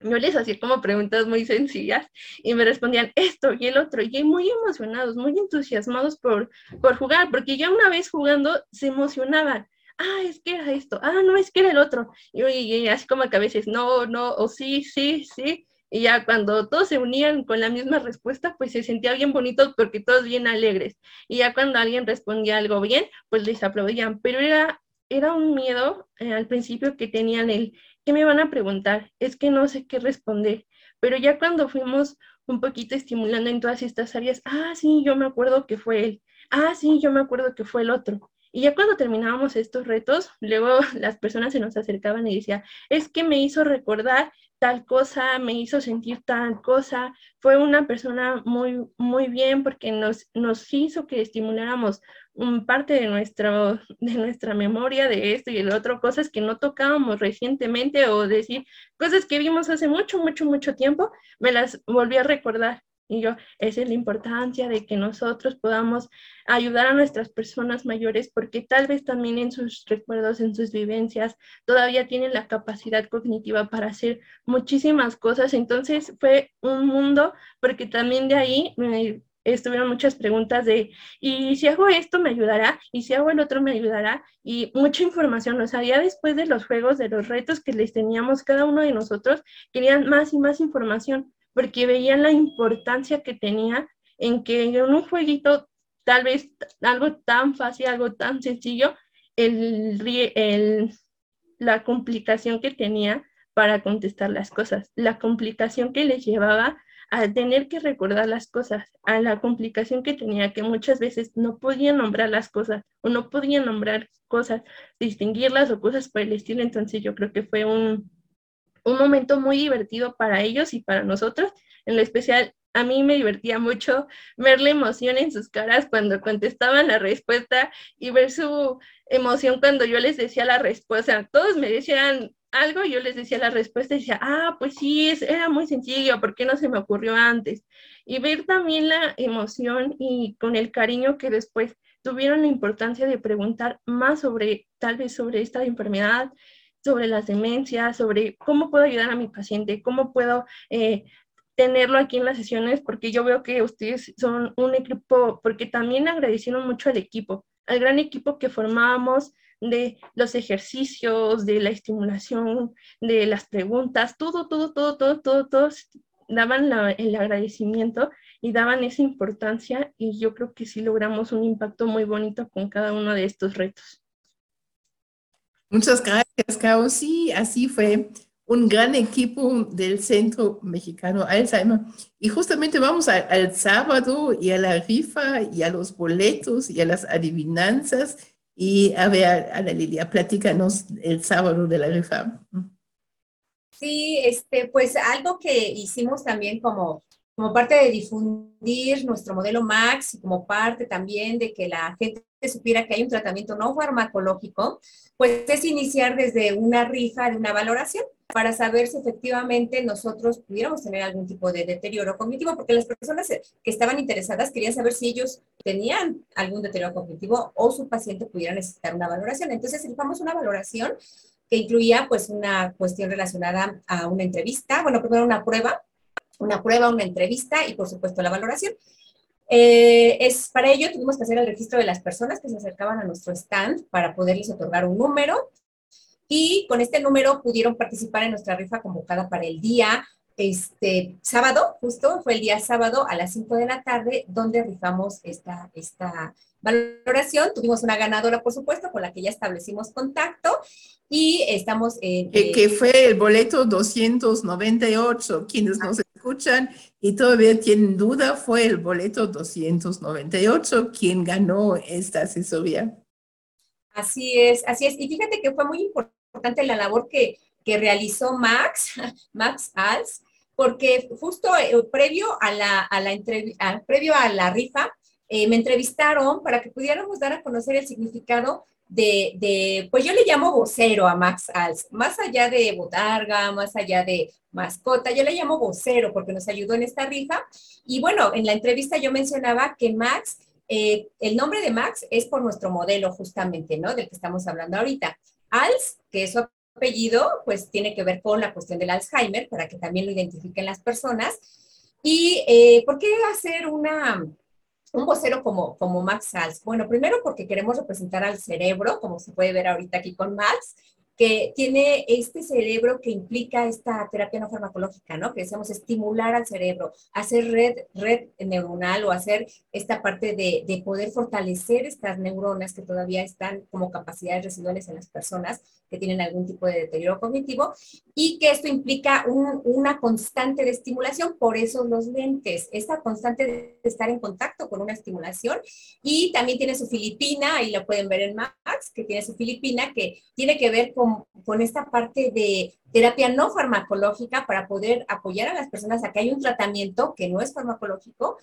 Speaker 4: yo les hacía como preguntas muy sencillas y me respondían esto y el otro, y muy emocionados, muy entusiasmados por, por jugar, porque ya una vez jugando se emocionaban. Ah, es que era esto, ah, no, es que era el otro. Y, y así como que a veces, no, no, o sí, sí, sí. Y ya cuando todos se unían con la misma respuesta, pues se sentía bien bonito porque todos bien alegres. Y ya cuando alguien respondía algo bien, pues les aplaudían. Pero era, era un miedo eh, al principio que tenían el, ¿qué me van a preguntar? Es que no sé qué responder. Pero ya cuando fuimos un poquito estimulando en todas estas áreas, ah, sí, yo me acuerdo que fue él. Ah, sí, yo me acuerdo que fue el otro. Y ya cuando terminábamos estos retos, luego las personas se nos acercaban y decían, es que me hizo recordar tal cosa, me hizo sentir tal cosa. Fue una persona muy, muy bien porque nos, nos hizo que estimuláramos parte de, nuestro, de nuestra memoria de esto y el otro, cosas que no tocábamos recientemente o decir cosas que vimos hace mucho, mucho, mucho tiempo, me las volví a recordar. Y yo, esa es la importancia de que nosotros podamos ayudar a nuestras personas mayores porque tal vez también en sus recuerdos, en sus vivencias, todavía tienen la capacidad cognitiva para hacer muchísimas cosas. Entonces fue un mundo porque también de ahí me estuvieron muchas preguntas de, ¿y si hago esto me ayudará? ¿Y si hago el otro me ayudará? Y mucha información, o sea, ya después de los juegos, de los retos que les teníamos cada uno de nosotros, querían más y más información porque veían la importancia que tenía en que en un jueguito, tal vez algo tan fácil, algo tan sencillo, el, el, la complicación que tenía para contestar las cosas, la complicación que les llevaba a tener que recordar las cosas, a la complicación que tenía, que muchas veces no podía nombrar las cosas o no podía nombrar cosas, distinguirlas o cosas por el estilo. Entonces yo creo que fue un, un momento muy divertido para ellos y para nosotros. En lo especial, a mí me divertía mucho ver la emoción en sus caras cuando contestaban la respuesta y ver su emoción cuando yo les decía la respuesta. Todos me decían algo, yo les decía la respuesta y decía, ah, pues sí, era muy sencillo, ¿por qué no se me ocurrió antes? Y ver también la emoción y con el cariño que después tuvieron la importancia de preguntar más sobre, tal vez sobre esta enfermedad, sobre las demencias, sobre cómo puedo ayudar a mi paciente, cómo puedo eh, tenerlo aquí en las sesiones, porque yo veo que ustedes son un equipo, porque también agradecieron mucho al equipo, al gran equipo que formábamos de los ejercicios, de la estimulación, de las preguntas, todo, todo, todo, todo, todo, todos daban el agradecimiento y daban esa importancia y yo creo que sí logramos un impacto muy bonito con cada uno de estos retos.
Speaker 1: Muchas gracias, Caro. Sí, así fue un gran equipo del Centro Mexicano Alzheimer. Y justamente vamos al sábado y a la rifa y a los boletos y a las adivinanzas. Y a ver, Ana Lilia, platícanos el sábado de la rifa.
Speaker 3: Sí, este, pues algo que hicimos también como, como parte de difundir nuestro modelo MAX y como parte también de que la gente supiera que hay un tratamiento no farmacológico, pues es iniciar desde una rifa de una valoración para saber si efectivamente nosotros pudiéramos tener algún tipo de deterioro cognitivo, porque las personas que estaban interesadas querían saber si ellos tenían algún deterioro cognitivo o su paciente pudiera necesitar una valoración. Entonces, rifamos una valoración que incluía pues una cuestión relacionada a una entrevista, bueno, primero una prueba, una prueba, una entrevista y por supuesto la valoración. Eh, es, para ello tuvimos que hacer el registro de las personas que se acercaban a nuestro stand para poderles otorgar un número y con este número pudieron participar en nuestra rifa convocada para el día este sábado, justo fue el día sábado a las 5 de la tarde, donde rifamos esta, esta valoración. Tuvimos una ganadora, por supuesto, con la que ya establecimos contacto y estamos en...
Speaker 1: Que, que fue el boleto 298, quienes nos escuchan y todavía tienen duda, fue el boleto 298 quien ganó esta asesoría.
Speaker 3: Así es, así es. Y fíjate que fue muy importante la labor que, que realizó Max, Max Als, porque justo eh, previo a la, a la previo a la rifa, eh, me entrevistaron para que pudiéramos dar a conocer el significado de, pues yo le llamo vocero a Max Als, más allá de botarga, más allá de mascota, yo le llamo vocero porque nos ayudó en esta rifa. Y bueno, en la entrevista yo mencionaba que Max, eh, el nombre de Max es por nuestro modelo justamente, ¿no? Del que estamos hablando ahorita. Als, que es su apellido, pues tiene que ver con la cuestión del Alzheimer, para que también lo identifiquen las personas. ¿Y eh, por qué hacer una, un vocero como, como Max Als? Bueno, primero porque queremos representar al cerebro, como se puede ver ahorita aquí con Max, que tiene este cerebro que implica esta terapia no farmacológica, ¿no? Que decíamos estimular al cerebro, hacer red, red neuronal o hacer esta parte de, de, poder fortalecer estas neuronas que todavía están como capacidades residuales en las personas que tienen algún tipo de deterioro cognitivo y que esto implica un, una constante de estimulación, por eso los lentes, esta constante de estar en contacto con una estimulación y también tiene su filipina, ahí lo pueden ver en Max, que tiene su filipina que tiene que ver con con, esta parte de terapia no farmacológica para poder apoyar a las personas a que hay un tratamiento que no es farmacológico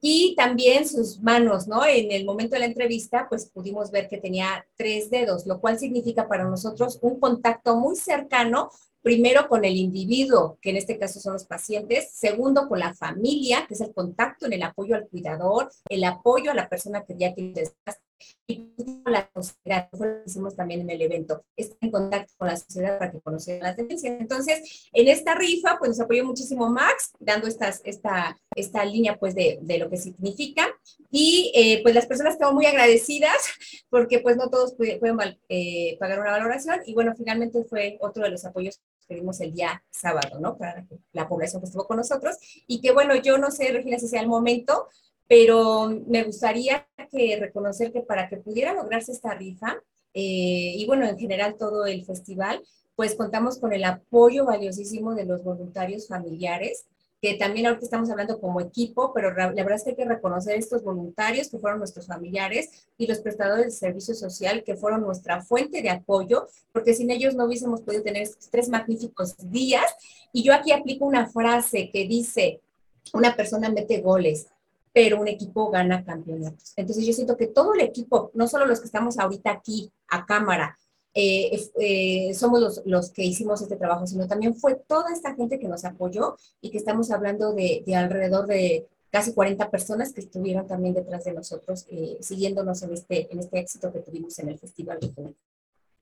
Speaker 3: y también sus manos, ¿no? En el momento de la entrevista, pues pudimos ver que tenía tres dedos, lo cual significa para nosotros un contacto muy cercano primero con el individuo, que en este caso son los pacientes, segundo con la familia, que es el contacto en el apoyo al cuidador, el apoyo a la persona que ya tiene desgaste, y la sociedad, lo hicimos también en el evento, está en contacto con la sociedad para que conozcan las demencias. Entonces, en esta rifa, pues nos apoyó muchísimo Max, dando estas, esta, esta línea, pues, de, de lo que significa. Y, eh, pues, las personas estamos muy agradecidas, porque, pues, no todos pueden, eh, pagar una valoración. Y, bueno, finalmente fue otro de los apoyos que dimos el día sábado, ¿no? Para la población que estuvo con nosotros. Y que, bueno, yo no sé, Regina, si sea el momento, pero me gustaría que reconocer que para que pudiera lograrse esta rifa, eh, y bueno, en general todo el festival, pues contamos con el apoyo valiosísimo de los voluntarios familiares, que también ahorita estamos hablando como equipo, pero la verdad es que hay que reconocer estos voluntarios que fueron nuestros familiares y los prestadores de servicio social que fueron nuestra fuente de apoyo, porque sin ellos no hubiésemos podido tener tres magníficos días. Y yo aquí aplico una frase que dice, una persona mete goles, pero un equipo gana campeonatos. Entonces yo siento que todo el equipo, no solo los que estamos ahorita aquí a cámara, eh, eh, somos los, los, que hicimos este trabajo, sino también fue toda esta gente que nos apoyó y que estamos hablando de, de alrededor de casi 40 personas que estuvieron también detrás de nosotros, eh, siguiéndonos en este, en este éxito que tuvimos en el Festival de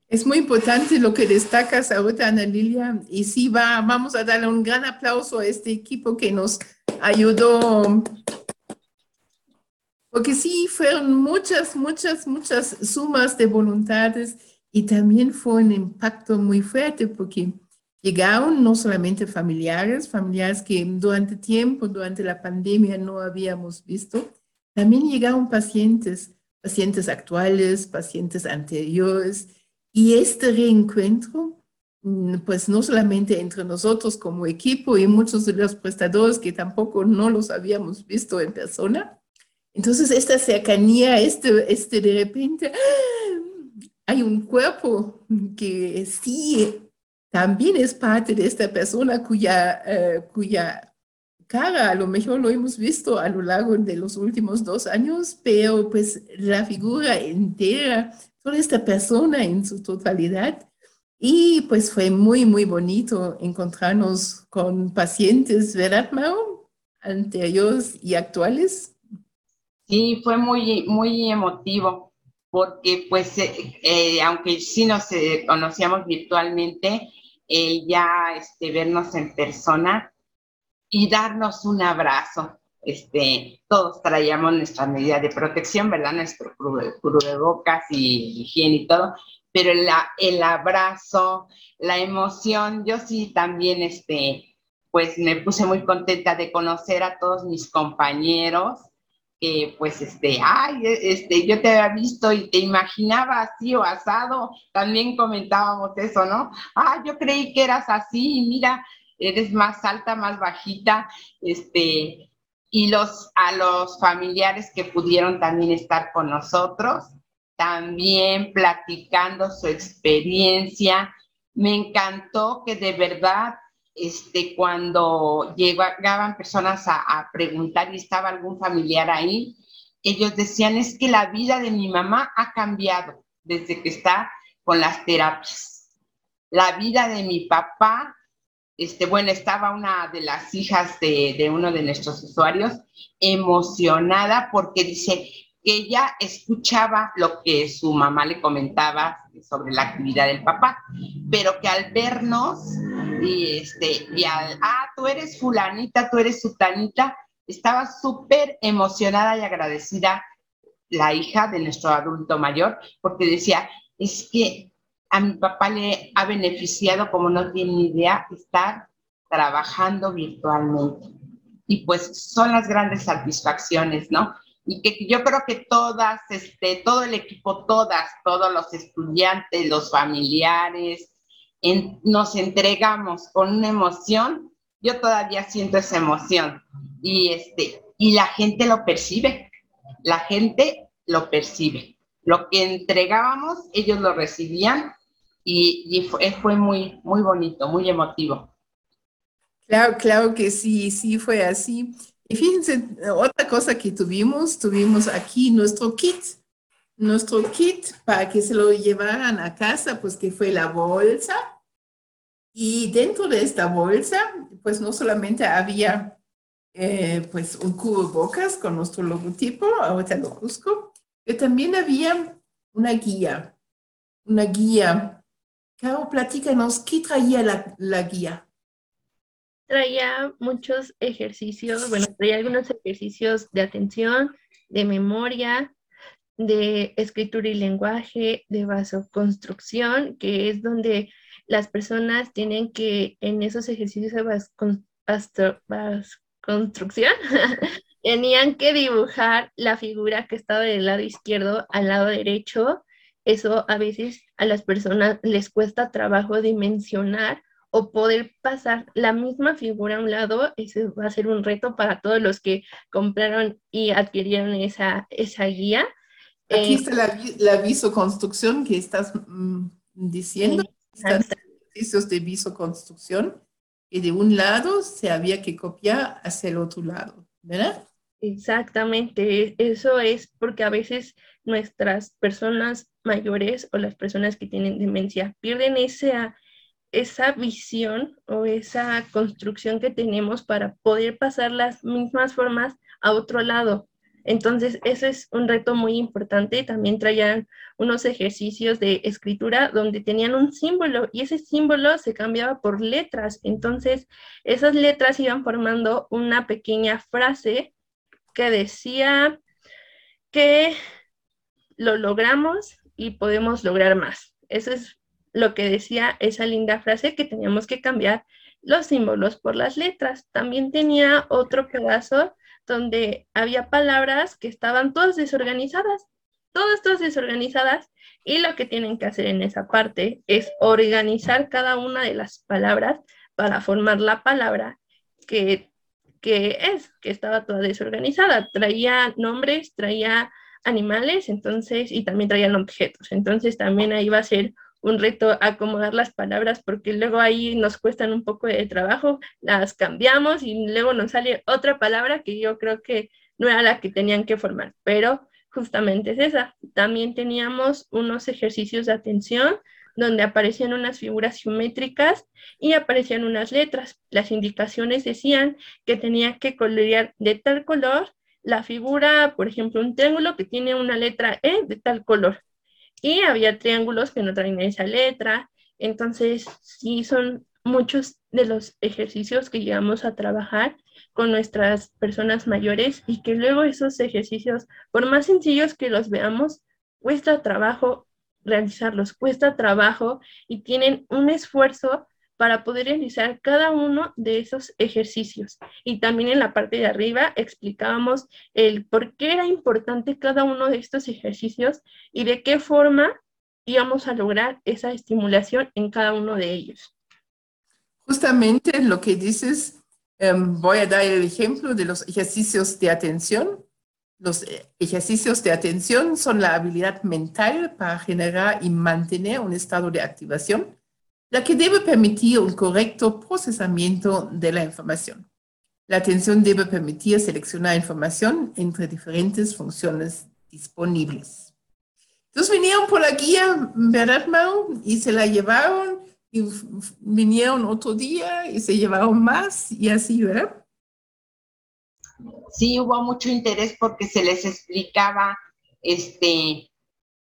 Speaker 1: Es muy importante lo que destacas ahorita, Ana Lilia, y sí, va, vamos a darle un gran aplauso a este equipo que nos ayudó porque sí, fueron muchas, muchas, muchas sumas de voluntades y también fue un impacto muy fuerte porque llegaron no solamente familiares, familiares que durante tiempo, durante la pandemia no habíamos visto, también llegaron pacientes, pacientes actuales, pacientes anteriores y este reencuentro mm, pues no solamente entre nosotros como equipo y muchos de los prestadores que tampoco no los habíamos visto en persona, entonces, esta cercanía, este, este de repente, hay un cuerpo que sí también es parte de esta persona cuya, eh, cuya cara a lo mejor lo hemos visto a lo largo de los últimos dos años, pero pues la figura entera, toda esta persona en su totalidad. Y pues fue muy, muy bonito encontrarnos con pacientes, ¿verdad, Mao? Anteriores y actuales.
Speaker 6: Sí, fue muy, muy emotivo, porque pues, eh, eh, aunque sí nos eh, conocíamos virtualmente, ya este, vernos en persona y darnos un abrazo. Este, todos traíamos nuestra medida de protección, ¿verdad? Nuestro cubrebocas y higiene y todo, pero el, el abrazo, la emoción, yo sí también, este, pues me puse muy contenta de conocer a todos mis compañeros, que pues este, ay, e, este, yo te había visto y te imaginaba así o asado, también comentábamos eso, ¿no? Ah, yo creí que eras así mira, eres más alta, más bajita, este, y los, a los familiares que pudieron también estar con nosotros, también platicando su experiencia. Me encantó que de verdad este, cuando llegaban personas a, preguntar y estaba algún familiar ahí, ellos decían, es que la vida de mi mamá ha cambiado desde que está con las terapias. La vida de mi papá, este, bueno, estaba una de las hijas de, de uno de nuestros usuarios emocionada porque dice que ella escuchaba lo que su mamá le comentaba sobre la actividad del papá, pero que al vernos y este, y al, ah, tú eres fulanita, tú eres sutanita, estaba súper emocionada y agradecida la hija de nuestro adulto mayor, porque decía, es que a mi papá le ha beneficiado, como no tiene ni idea, estar trabajando virtualmente. Y pues son las grandes satisfacciones, ¿no? Y que yo creo que todas, este, todo el equipo, todas, todos los estudiantes, los familiares, nos entregamos con una emoción, yo todavía siento esa emoción y, este, y la gente lo percibe, la gente lo percibe. Lo que entregábamos, ellos lo recibían y, fue, fue, muy, muy bonito, muy emotivo.
Speaker 1: Claro, claro que sí, sí fue así. Y fíjense, otra cosa que tuvimos, tuvimos aquí nuestro kit, nuestro kit para que se lo llevaran a casa, pues que fue la bolsa Y dentro de esta bolsa, pues no solamente había eh, pues un cubo bocas con nuestro logotipo, ahorita lo busco, pero también había una guía, una guía. Caro, platícanos, ¿qué traía la, la guía?
Speaker 4: Traía muchos ejercicios, bueno, traía algunos ejercicios de atención, de memoria, de escritura y lenguaje, de vasoconstrucción, que es donde las personas tienen que, en esos ejercicios de vasoconstrucción, tenían que dibujar la figura que estaba del lado izquierdo al lado derecho. Eso a veces a las personas les cuesta trabajo dimensionar o poder pasar la misma figura a un lado, ese va a ser un reto para todos los que compraron y adquirieron esa, esa guía.
Speaker 1: Aquí eh, está la, la visoconstrucción que estás mm, diciendo. ejercicios de visoconstrucción y de un lado se había que copiar hacia el otro lado, ¿verdad?
Speaker 4: Exactamente, eso es porque a veces nuestras personas mayores o las personas que tienen demencia pierden esa, esa visión o esa construcción que tenemos para poder pasar las mismas formas a otro lado. Entonces, ese es un reto muy importante. También traían unos ejercicios de escritura donde tenían un símbolo y ese símbolo se cambiaba por letras. Entonces, esas letras iban formando una pequeña frase que decía que lo logramos y podemos lograr más. Eso es lo que decía esa linda frase que teníamos que cambiar los símbolos por las letras. También tenía otro pedazo donde había palabras que estaban todas desorganizadas, todas, todas desorganizadas, y lo que tienen que hacer en esa parte es organizar cada una de las palabras para formar la palabra que, que es, que estaba toda desorganizada. Traía nombres, traía animales, entonces, y también traían objetos. Entonces también ahí va a ser un reto acomodar las palabras porque luego ahí nos cuestan un poco de trabajo, las cambiamos y luego nos sale otra palabra que yo creo que no era la que tenían que formar, pero justamente es esa. También teníamos unos ejercicios de atención donde aparecían unas figuras geométricas y aparecían unas letras. Las indicaciones decían que tenía que colorear de tal color la figura, por ejemplo, un triángulo que tiene una letra E de tal color y había triángulos que no traen esa letra. Entonces, sí, son muchos de los ejercicios que llegamos a trabajar con nuestras personas mayores y que luego esos ejercicios, por más sencillos que los veamos, cuesta trabajo realizarlos, cuesta trabajo y tienen un esfuerzo para poder realizar cada uno de esos ejercicios. Y también en la parte de arriba explicábamos el por qué era importante cada uno de estos ejercicios y de qué forma íbamos a lograr esa estimulación en cada uno de ellos.
Speaker 1: Justamente lo que dices, em, voy a dar el ejemplo de los ejercicios de atención. Los ejercicios de atención son la habilidad mental para generar y mantener un estado de activación la que debe permitir un correcto procesamiento de la información. La atención debe permitir seleccionar información entre diferentes funciones disponibles. Entonces vinieron por la guía, ¿verdad, Mao? Y se la llevaron y vinieron otro día y se llevaron más y así, ¿verdad?
Speaker 6: Sí, hubo mucho interés porque se les explicaba este,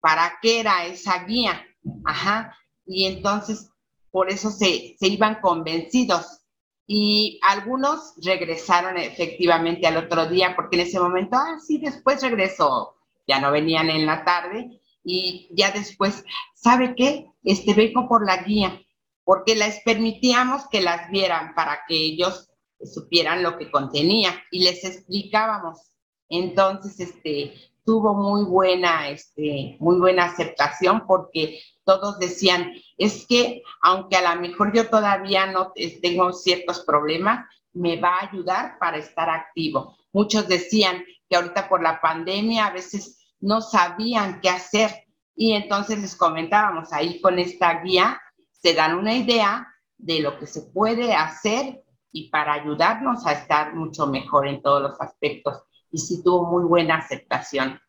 Speaker 6: para qué era esa guía. Ajá. Y entonces por eso se, iban convencidos. Y algunos regresaron efectivamente al otro día, porque en ese momento, ah, sí, después regresó, ya no venían en la tarde, y ya después, ¿sabe qué? Este, vengo por la guía, porque les permitíamos que las vieran para que ellos supieran lo que contenía y les explicábamos. Entonces, este, tuvo muy buena, este, muy buena aceptación porque todos decían, es que aunque a lo mejor yo todavía no tengo ciertos problemas, me va a ayudar para estar activo. Muchos decían que ahorita por la pandemia a veces no sabían qué hacer y entonces les comentábamos ahí con esta guía, se dan una idea de lo que se puede hacer y para ayudarnos a estar mucho mejor en todos los aspectos. Y sí tuvo muy buena aceptación.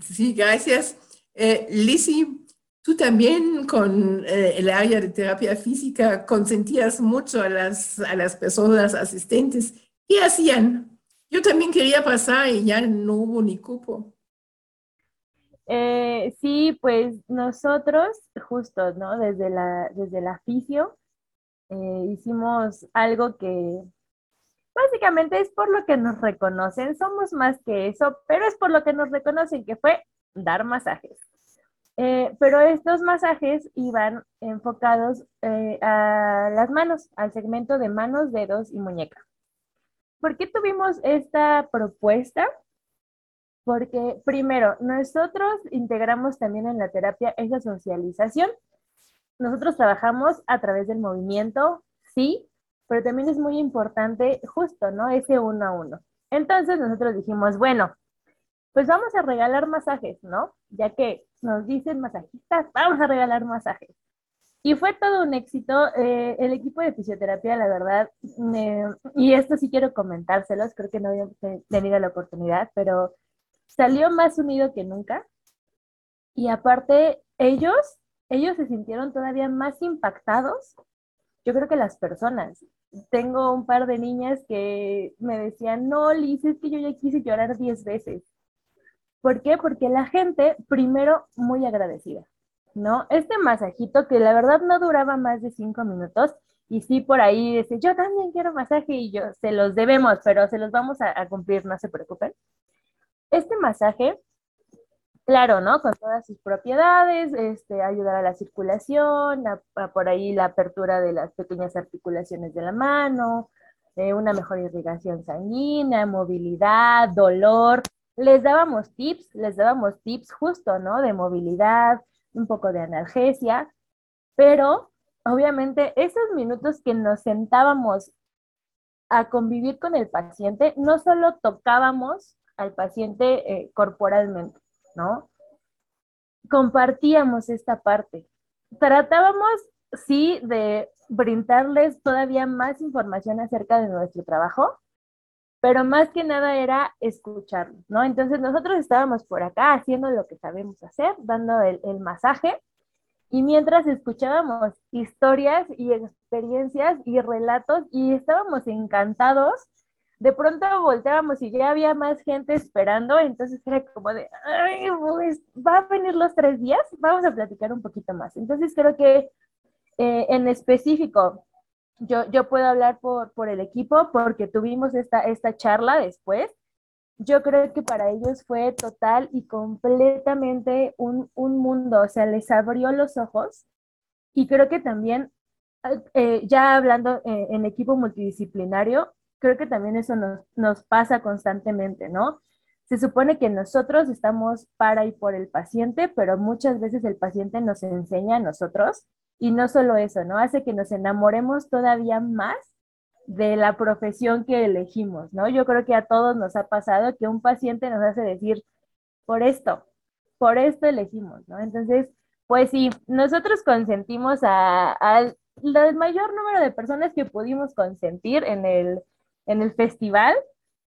Speaker 1: Sí, gracias. Eh, Lizzie, Tú también con eh, el área de terapia física consentías mucho a las, a las personas asistentes. ¿Qué hacían? Yo también quería pasar y ya no hubo ni cupo.
Speaker 5: Eh, sí, pues nosotros, justo, ¿no? Desde la, desde la fisio, eh, hicimos algo que básicamente es por lo que nos reconocen, somos más que eso, pero es por lo que nos reconocen, que fue dar masajes. Eh, pero estos masajes iban enfocados a las manos, al segmento de manos, dedos y muñeca. ¿Por qué tuvimos esta propuesta? porque primero, nosotros integramos también en la terapia esa socialización. Nosotros trabajamos a través del movimiento, sí, pero también es muy importante justo, ¿no? Ese uno a uno. Entonces nosotros dijimos, bueno, pues vamos a regalar masajes, ¿no? Ya que nos dicen masajistas, vamos a regalar masajes. Y fue todo un éxito. Eh, el equipo de fisioterapia, la verdad, y esto sí quiero comentárselos, creo que no había tenido la oportunidad, pero salió más unido que nunca. Y aparte, ellos, ellos se sintieron todavía más impactados, yo creo que las personas. Tengo un par de niñas que me decían, no, Liz, es que yo ya quise llorar diez veces. ¿Por qué? Porque la gente, primero, muy agradecida, ¿no? Este masajito que la verdad no duraba más de cinco minutos, y sí por ahí dice, yo también quiero masaje y yo, se los debemos, pero se los vamos a, cumplir, no se preocupen. Este masaje, claro, ¿no? Con todas sus propiedades, este, ayudar a la circulación, por ahí la apertura de las pequeñas articulaciones de la mano, eh, una mejor irrigación sanguínea, movilidad, dolor. Les dábamos tips, les dábamos tips justo, ¿no? De movilidad, un poco de analgesia, pero obviamente esos minutos que nos sentábamos a convivir con el paciente, no solo tocábamos al paciente eh, corporalmente, ¿no? Compartíamos esta parte. Tratábamos, sí, de brindarles todavía más información acerca de nuestro trabajo, pero más que nada era escucharlos, ¿no? Entonces nosotros estábamos por acá haciendo lo que sabemos hacer, dando el, el masaje, y mientras escuchábamos historias y experiencias y relatos y estábamos encantados de pronto volteábamos y ya había más gente esperando, entonces era como de, ay, pues, va a venir los tres días, vamos a platicar un poquito más. Entonces creo que eh, en específico, yo, yo puedo hablar por, por el equipo porque tuvimos esta, esta charla después. Yo creo que para ellos fue total y completamente un, un mundo, o sea, les abrió los ojos y creo que también, eh, ya hablando eh, en equipo multidisciplinario, creo que también eso nos, pasa constantemente, ¿no? Se supone que nosotros estamos para y por el paciente, pero muchas veces el paciente nos enseña a nosotros y no solo eso, ¿no? Hace que nos enamoremos todavía más de la profesión que elegimos, ¿no? Yo creo que a todos nos ha pasado que un paciente nos hace decir, por esto, por esto elegimos, ¿no? Entonces, pues sí, nosotros consentimos al mayor número de personas que pudimos consentir en el, en el festival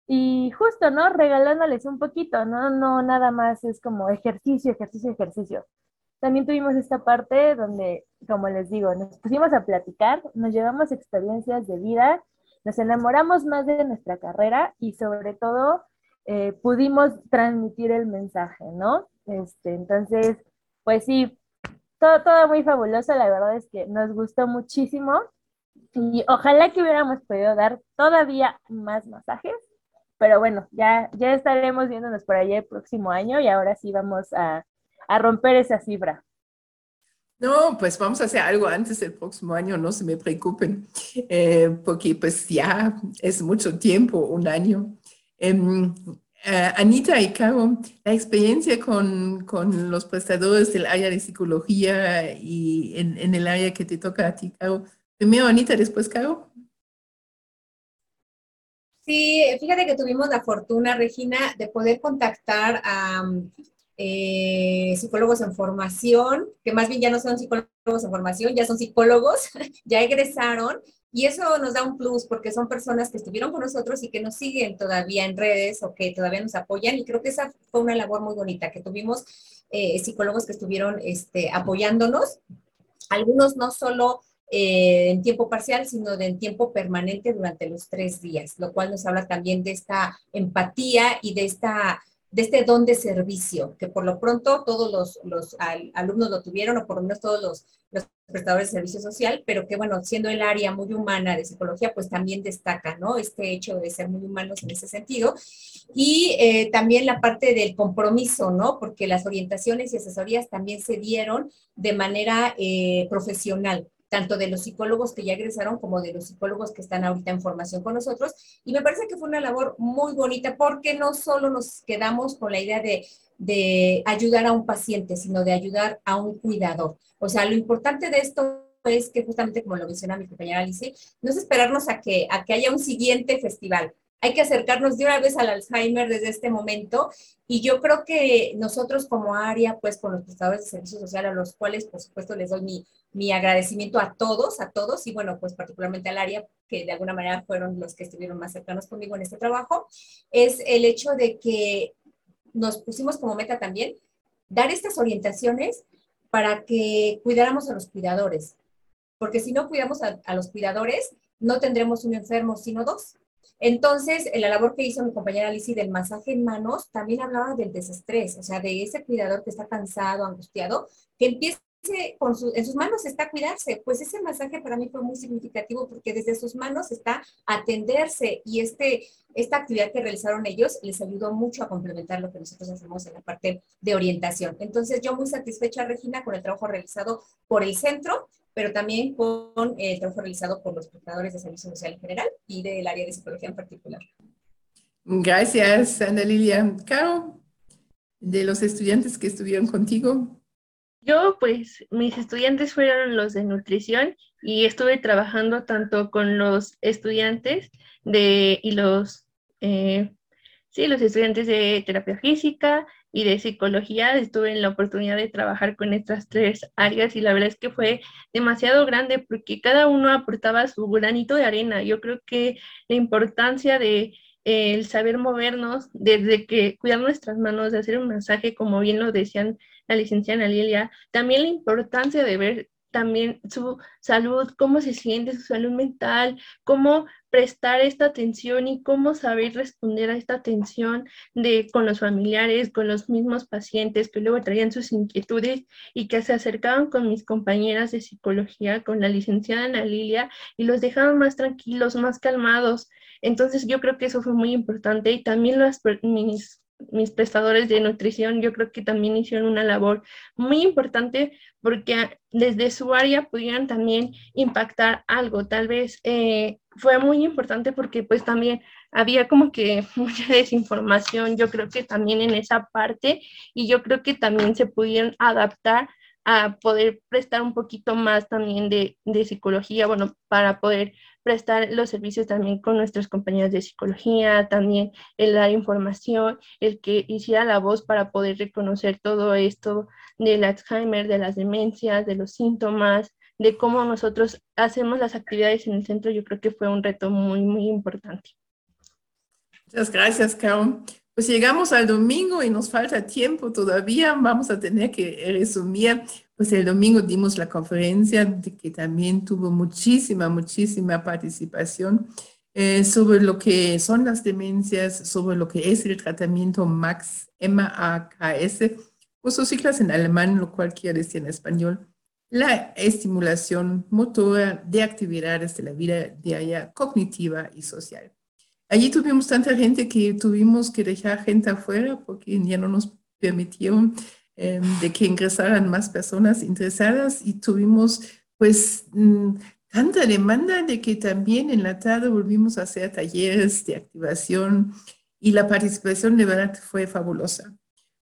Speaker 5: y justo, ¿no? Regalándoles un poquito, ¿no? No nada más es como ejercicio, ejercicio, ejercicio. También tuvimos esta parte donde, como les digo, nos pusimos a platicar, nos llevamos experiencias de vida, nos enamoramos más de nuestra carrera y sobre todo eh, pudimos transmitir el mensaje, ¿no? Este, entonces, pues sí, todo, todo muy fabuloso, la verdad es que nos gustó muchísimo y ojalá que hubiéramos podido dar todavía más masajes, pero bueno, ya, ya estaremos viéndonos por allá el próximo año y ahora sí vamos a, a romper esa cifra.
Speaker 1: No, pues vamos a hacer algo antes del próximo año, no se me preocupen, eh, porque pues ya es mucho tiempo, un año. Um, Anita y Caro, la experiencia con, con, los prestadores del área de psicología y en, en, el área que te toca a ti, Caro, Primero Anita, después Caro.
Speaker 3: Sí, fíjate que tuvimos la fortuna, Regina, de poder contactar a eh, psicólogos en formación, que más bien ya no son psicólogos en formación, ya son psicólogos, ya egresaron Y eso nos da un plus porque son personas que estuvieron con nosotros y que nos siguen todavía en redes o que todavía nos apoyan. Y creo que esa fue una labor muy bonita, que tuvimos eh, psicólogos que estuvieron este, apoyándonos. Algunos no solo eh, en tiempo parcial, sino de en tiempo permanente durante los tres días, lo cual nos habla también de esta empatía y de esta de este don de servicio, que por lo pronto todos los, los alumnos lo tuvieron, o por lo menos todos los, los, prestadores de servicio social, pero que bueno, siendo el área muy humana de psicología, pues también destaca, ¿no? Este hecho de ser muy humanos en ese sentido. Y eh, también la parte del compromiso, ¿no? Porque las orientaciones y asesorías también se dieron de manera eh, profesional tanto de los psicólogos que ya egresaron como de los psicólogos que están ahorita en formación con nosotros. Y me parece que fue una labor muy bonita porque no solo nos quedamos con la idea de, de ayudar a un paciente, sino de ayudar a un cuidador. O sea, lo importante de esto es que justamente como lo menciona mi compañera Alice, no es esperarnos a que, a que haya un siguiente festival hay que acercarnos de una vez al Alzheimer desde este momento y yo creo que nosotros como área, pues con los prestadores de servicio social, a los cuales por supuesto les doy mi, mi agradecimiento a todos, a todos y bueno, pues particularmente al área que de alguna manera fueron los que estuvieron más cercanos conmigo en este trabajo, es el hecho de que nos pusimos como meta también dar estas orientaciones para que cuidáramos a los cuidadores, porque si no cuidamos a, los cuidadores, no tendremos un enfermo, sino dos. Entonces, la labor que hizo mi compañera Alicia del masaje en manos también hablaba del desestrés, o sea, de ese cuidador que está cansado, angustiado, que empiece con en sus manos está cuidarse. Pues ese masaje para mí fue muy significativo porque desde sus manos está atenderse y este, esta actividad que realizaron ellos les ayudó mucho a complementar lo que nosotros hacemos en la parte de orientación. Entonces, yo muy satisfecha, Regina, con el trabajo realizado por el centro pero también con el trabajo realizado por los prestadores de servicio social en general y del área de psicología en particular.
Speaker 1: Gracias, Ana Lilia. Caro, de los estudiantes que estuvieron contigo.
Speaker 4: Yo, pues, mis estudiantes fueron los de nutrición y estuve trabajando tanto con los estudiantes de, y los, eh, sí, los estudiantes de terapia física, y de psicología estuve en la oportunidad de trabajar con estas tres áreas y la verdad es que fue demasiado grande porque cada uno aportaba su granito de arena. Yo creo que la importancia de el saber movernos, desde que cuidar nuestras manos, de hacer un masaje, como bien lo decían la licenciada Lilia, también la importancia de ver también su salud, cómo se siente su salud mental, cómo prestar esta atención y cómo saber responder a esta atención de, con los familiares, con los mismos pacientes que luego traían sus inquietudes y que se acercaban con mis compañeras de psicología, con la licenciada Ana Lilia, y los dejaban más tranquilos, más calmados. Entonces yo creo que eso fue muy importante y también las, mis mis prestadores de nutrición, yo creo que también hicieron una labor muy importante porque desde su área pudieran también impactar algo. Tal vez eh, fue muy importante porque pues también había como que mucha desinformación, yo creo que también en esa parte y yo creo que también se pudieron adaptar a poder prestar un poquito más también de, de psicología, bueno, para poder prestar los servicios también con nuestras compañías de psicología, también el dar información, el que hiciera la voz para poder reconocer todo esto del Alzheimer, de las demencias, de los síntomas, de cómo nosotros hacemos las actividades en el centro, yo creo que fue un reto muy, muy importante.
Speaker 1: Muchas gracias, Caro. Pues llegamos al domingo y nos falta tiempo todavía. Vamos a tener que resumir. Pues el domingo dimos la conferencia de que también tuvo muchísima, muchísima participación eh, sobre lo que son las demencias, sobre lo que es el tratamiento MAX, M-A-K-S, o sus siglas en alemán, lo cual quiere decir en español, la estimulación motora de actividades de la vida diaria cognitiva y social. Allí tuvimos tanta gente que tuvimos que dejar gente afuera porque ya no nos permitieron eh, de que ingresaran más personas interesadas y tuvimos pues mm, tanta demanda de que también en la tarde volvimos a hacer talleres de activación y la participación de verdad fue fabulosa.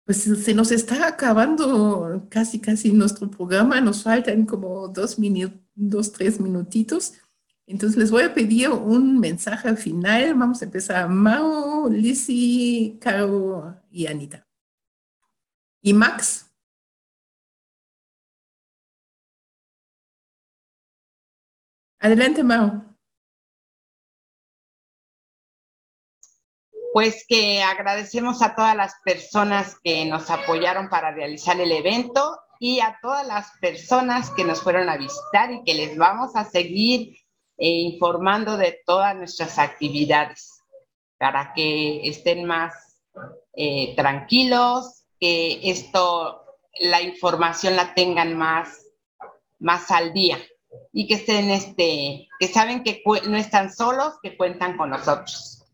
Speaker 1: Pues se nos está acabando casi casi nuestro programa, nos faltan como dos, dos tres minutitos. Entonces les voy a pedir un mensaje final. Vamos a empezar Mao, Lizzie, Caro y Anita. ¿Y Max? Adelante, Mao.
Speaker 6: Pues que agradecemos a todas las personas que nos apoyaron para realizar el evento y a todas las personas que nos fueron a visitar y que les vamos a seguir eh, informando de todas nuestras actividades para que estén más eh, tranquilos, que esto, la información la tengan más, más al día y que estén, este, que saben que no están solos, que cuentan con nosotros.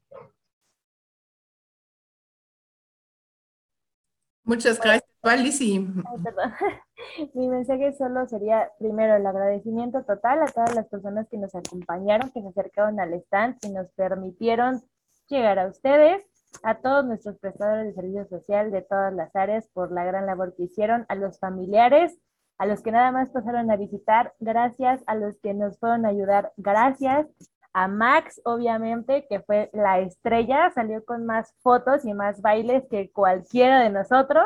Speaker 1: Muchas gracias, Alicia.
Speaker 5: Mi mensaje solo sería, primero, el agradecimiento total a todas las personas que nos acompañaron, que se acercaron al stand, y nos permitieron llegar a ustedes, a todos nuestros prestadores de servicio social de todas las áreas por la gran labor que hicieron, a los familiares, a los que nada más pasaron a visitar, gracias, a los que nos fueron a ayudar, gracias, a Max, obviamente, que fue la estrella, salió con más fotos y más bailes que cualquiera de nosotros.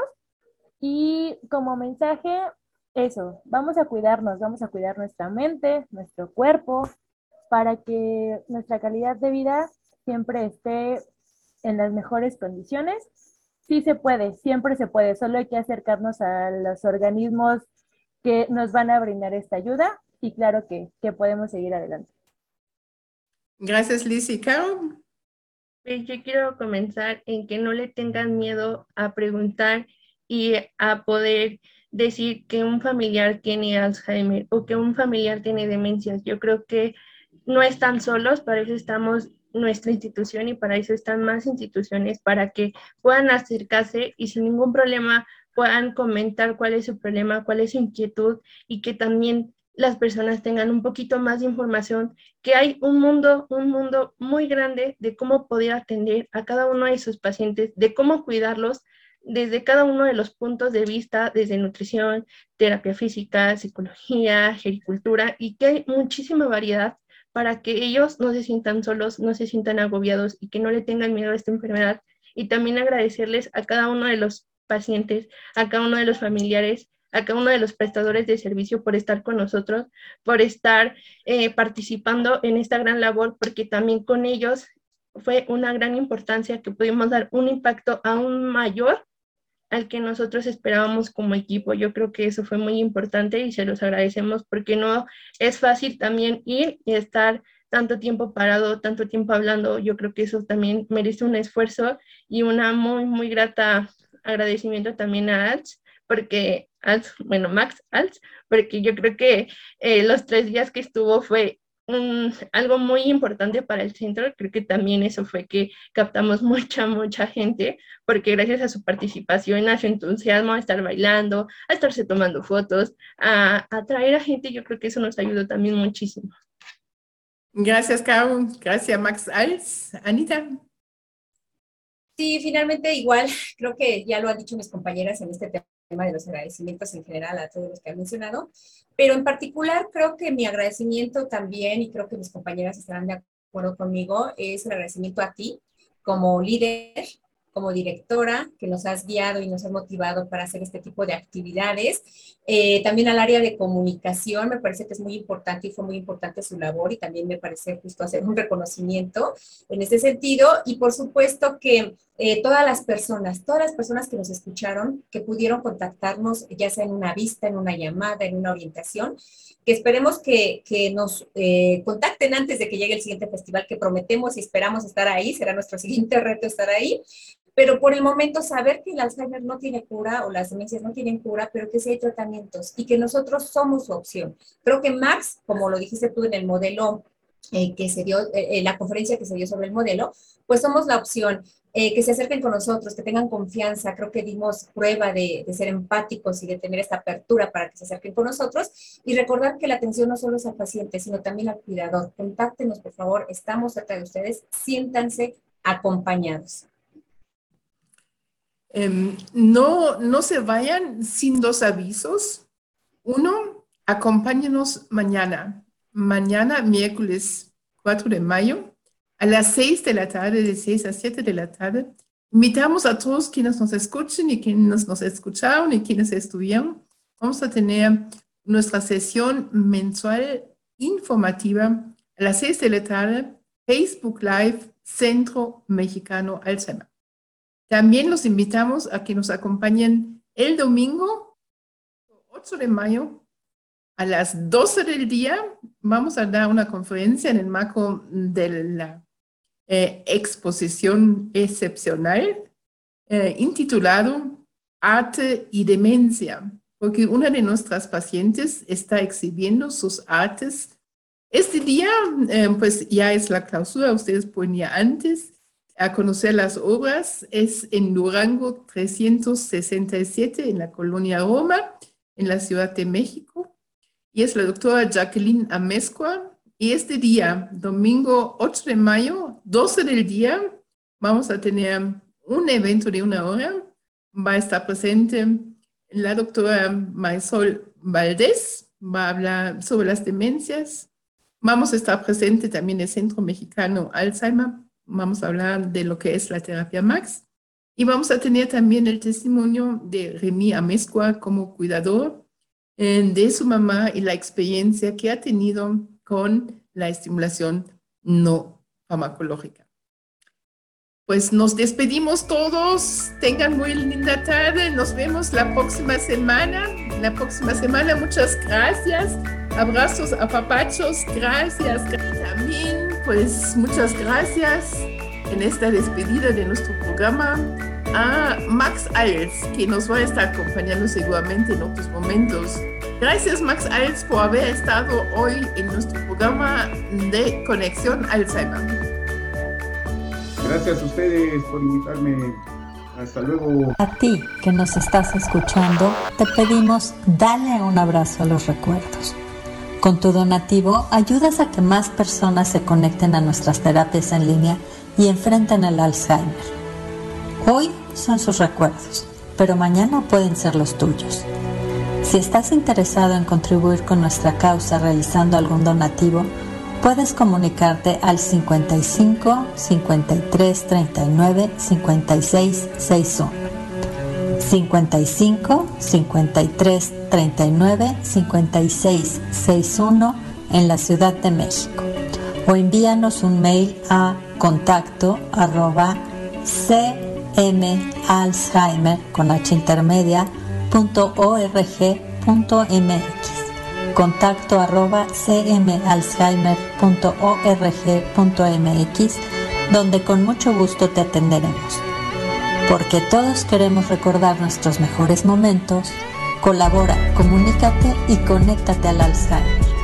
Speaker 5: Y como mensaje, eso, vamos a cuidarnos, vamos a cuidar nuestra mente, nuestro cuerpo, para que nuestra calidad de vida siempre esté en las mejores condiciones. Sí se puede, siempre se puede, solo hay que acercarnos a los organismos que nos van a brindar esta ayuda y claro que, que podemos seguir adelante.
Speaker 1: Gracias, Liz y
Speaker 4: pues yo quiero comenzar en que no le tengan miedo a preguntar y a poder decir que un familiar tiene Alzheimer o que un familiar tiene demencias. Yo creo que no están solos, para eso estamos nuestra institución y para eso están más instituciones, para que puedan acercarse y sin ningún problema puedan comentar cuál es su problema, cuál es su inquietud y que también las personas tengan un poquito más de información, que hay un mundo, un mundo muy grande de cómo poder atender a cada uno de sus pacientes, de cómo cuidarlos desde cada uno de los puntos de vista, desde nutrición, terapia física, psicología, agricultura, y que hay muchísima variedad para que ellos no se sientan solos, no se sientan agobiados y que no le tengan miedo a esta enfermedad. Y también agradecerles a cada uno de los pacientes, a cada uno de los familiares, a cada uno de los prestadores de servicio por estar con nosotros, por estar eh, participando en esta gran labor, porque también con ellos fue una gran importancia que pudimos dar un impacto aún mayor al que nosotros esperábamos como equipo. Yo creo que eso fue muy importante y se los agradecemos porque no es fácil también ir y estar tanto tiempo parado, tanto tiempo hablando. Yo creo que eso también merece un esfuerzo y una muy, muy grata agradecimiento también a Alts, porque bueno, Max Alts, porque yo creo que eh, los tres días que estuvo fue algo muy importante para el centro. Creo que también eso fue que captamos mucha, mucha gente, porque gracias a su participación, a su entusiasmo, a estar bailando, a estarse tomando fotos, a atraer a gente, yo creo que eso nos ayudó también muchísimo.
Speaker 1: Gracias, Caro. Gracias, Max Alts. Anita.
Speaker 3: Sí, finalmente igual, creo que ya lo han dicho mis compañeras en este tema de los agradecimientos en general a todos los que han mencionado, pero en particular creo que mi agradecimiento también, y creo que mis compañeras estarán de acuerdo conmigo, es el agradecimiento a ti como líder, como directora, que nos has guiado y nos has motivado para hacer este tipo de actividades. Eh, también al área de comunicación, me parece que es muy importante y fue muy importante su labor y también me parece justo hacer un reconocimiento en este sentido. Y por supuesto que eh, todas las personas, todas las personas que nos escucharon, que pudieron contactarnos, ya sea en una vista, en una llamada, en una orientación, que esperemos que, que nos eh, contacten antes de que llegue el siguiente festival, que prometemos y esperamos estar ahí, será nuestro siguiente reto estar ahí, pero por el momento saber que el Alzheimer no tiene cura o las demencias no tienen cura, pero que sí hay tratamientos y que nosotros somos su opción. Creo que Max, como lo dijiste tú en el modelo eh, que se dio, eh, la conferencia que se dio sobre el modelo, pues somos la opción. Eh, que se acerquen con nosotros, que tengan confianza. Creo que dimos prueba de, de, ser empáticos y de tener esta apertura para que se acerquen con nosotros. Y recordar que la atención no solo es al paciente, sino también al cuidador. Contáctenos, por favor. Estamos cerca de ustedes. Siéntanse acompañados.
Speaker 1: Em, no, no se vayan sin dos avisos. Uno, acompáñenos mañana, mañana miércoles 4 de mayo, a las 6 de la tarde, de 6 a 7 de la tarde. Invitamos a todos quienes nos escuchen y quienes nos escucharon y quienes estuvieron. Vamos a tener nuestra sesión mensual informativa a las 6 de la tarde, Facebook Live Centro Mexicano Alzheimer. También los invitamos a que nos acompañen el domingo 8 de mayo a las 12 del día. Vamos a dar una conferencia en el marco de la eh, exposición excepcional eh, intitulado Arte y Demencia, porque una de nuestras pacientes está exhibiendo sus artes. Este día, eh, pues ya es la clausura, ustedes pueden ir antes a conocer las obras. Es en Durango 367, en la colonia Roma, en la Ciudad de México. Y es la doctora Jacqueline Amezcua. Y este día, domingo 8 de mayo, 12 del día, vamos a tener un evento de una hora. Va a estar presente la doctora Marisol Valdés, va a hablar sobre las demencias. Vamos a estar presente también el Centro Mexicano Alzheimer. Vamos a hablar de lo que es la terapia MAX. Y vamos a tener también el testimonio de Remy Amezcua como cuidador eh, de su mamá y la experiencia que ha tenido con la estimulación no farmacológica. Pues nos despedimos todos. Tengan muy linda tarde. Nos vemos la próxima semana. La próxima semana, muchas gracias. Abrazos a papachos. Gracias. También, pues muchas gracias en esta despedida de nuestro programa a Max Als, que nos va a estar acompañando seguramente en otros momentos. Gracias Max Als por haber estado hoy en nuestro programa de Conexión Alzheimer.
Speaker 2: Gracias a ustedes por invitarme. Hasta luego.
Speaker 7: A ti que nos estás escuchando, te pedimos dale un abrazo a los recuerdos. Con tu donativo ayudas a que más personas se conecten a nuestras terapias en línea y enfrenten el Alzheimer. Hoy son sus recuerdos, pero mañana pueden ser los tuyos. Si estás interesado en contribuir con nuestra causa realizando algún donativo, puedes comunicarte al 55 53 39 56 61. 55 53 39 56 61 en la Ciudad de México o envíanos un mail a contacto arroba cmalzheimer con h intermedia punto org punto mx contacto arroba cmalzheimer.org.mx, donde con mucho gusto te atenderemos. Porque todos queremos recordar nuestros mejores momentos, colabora, comunícate y conéctate al Alzheimer.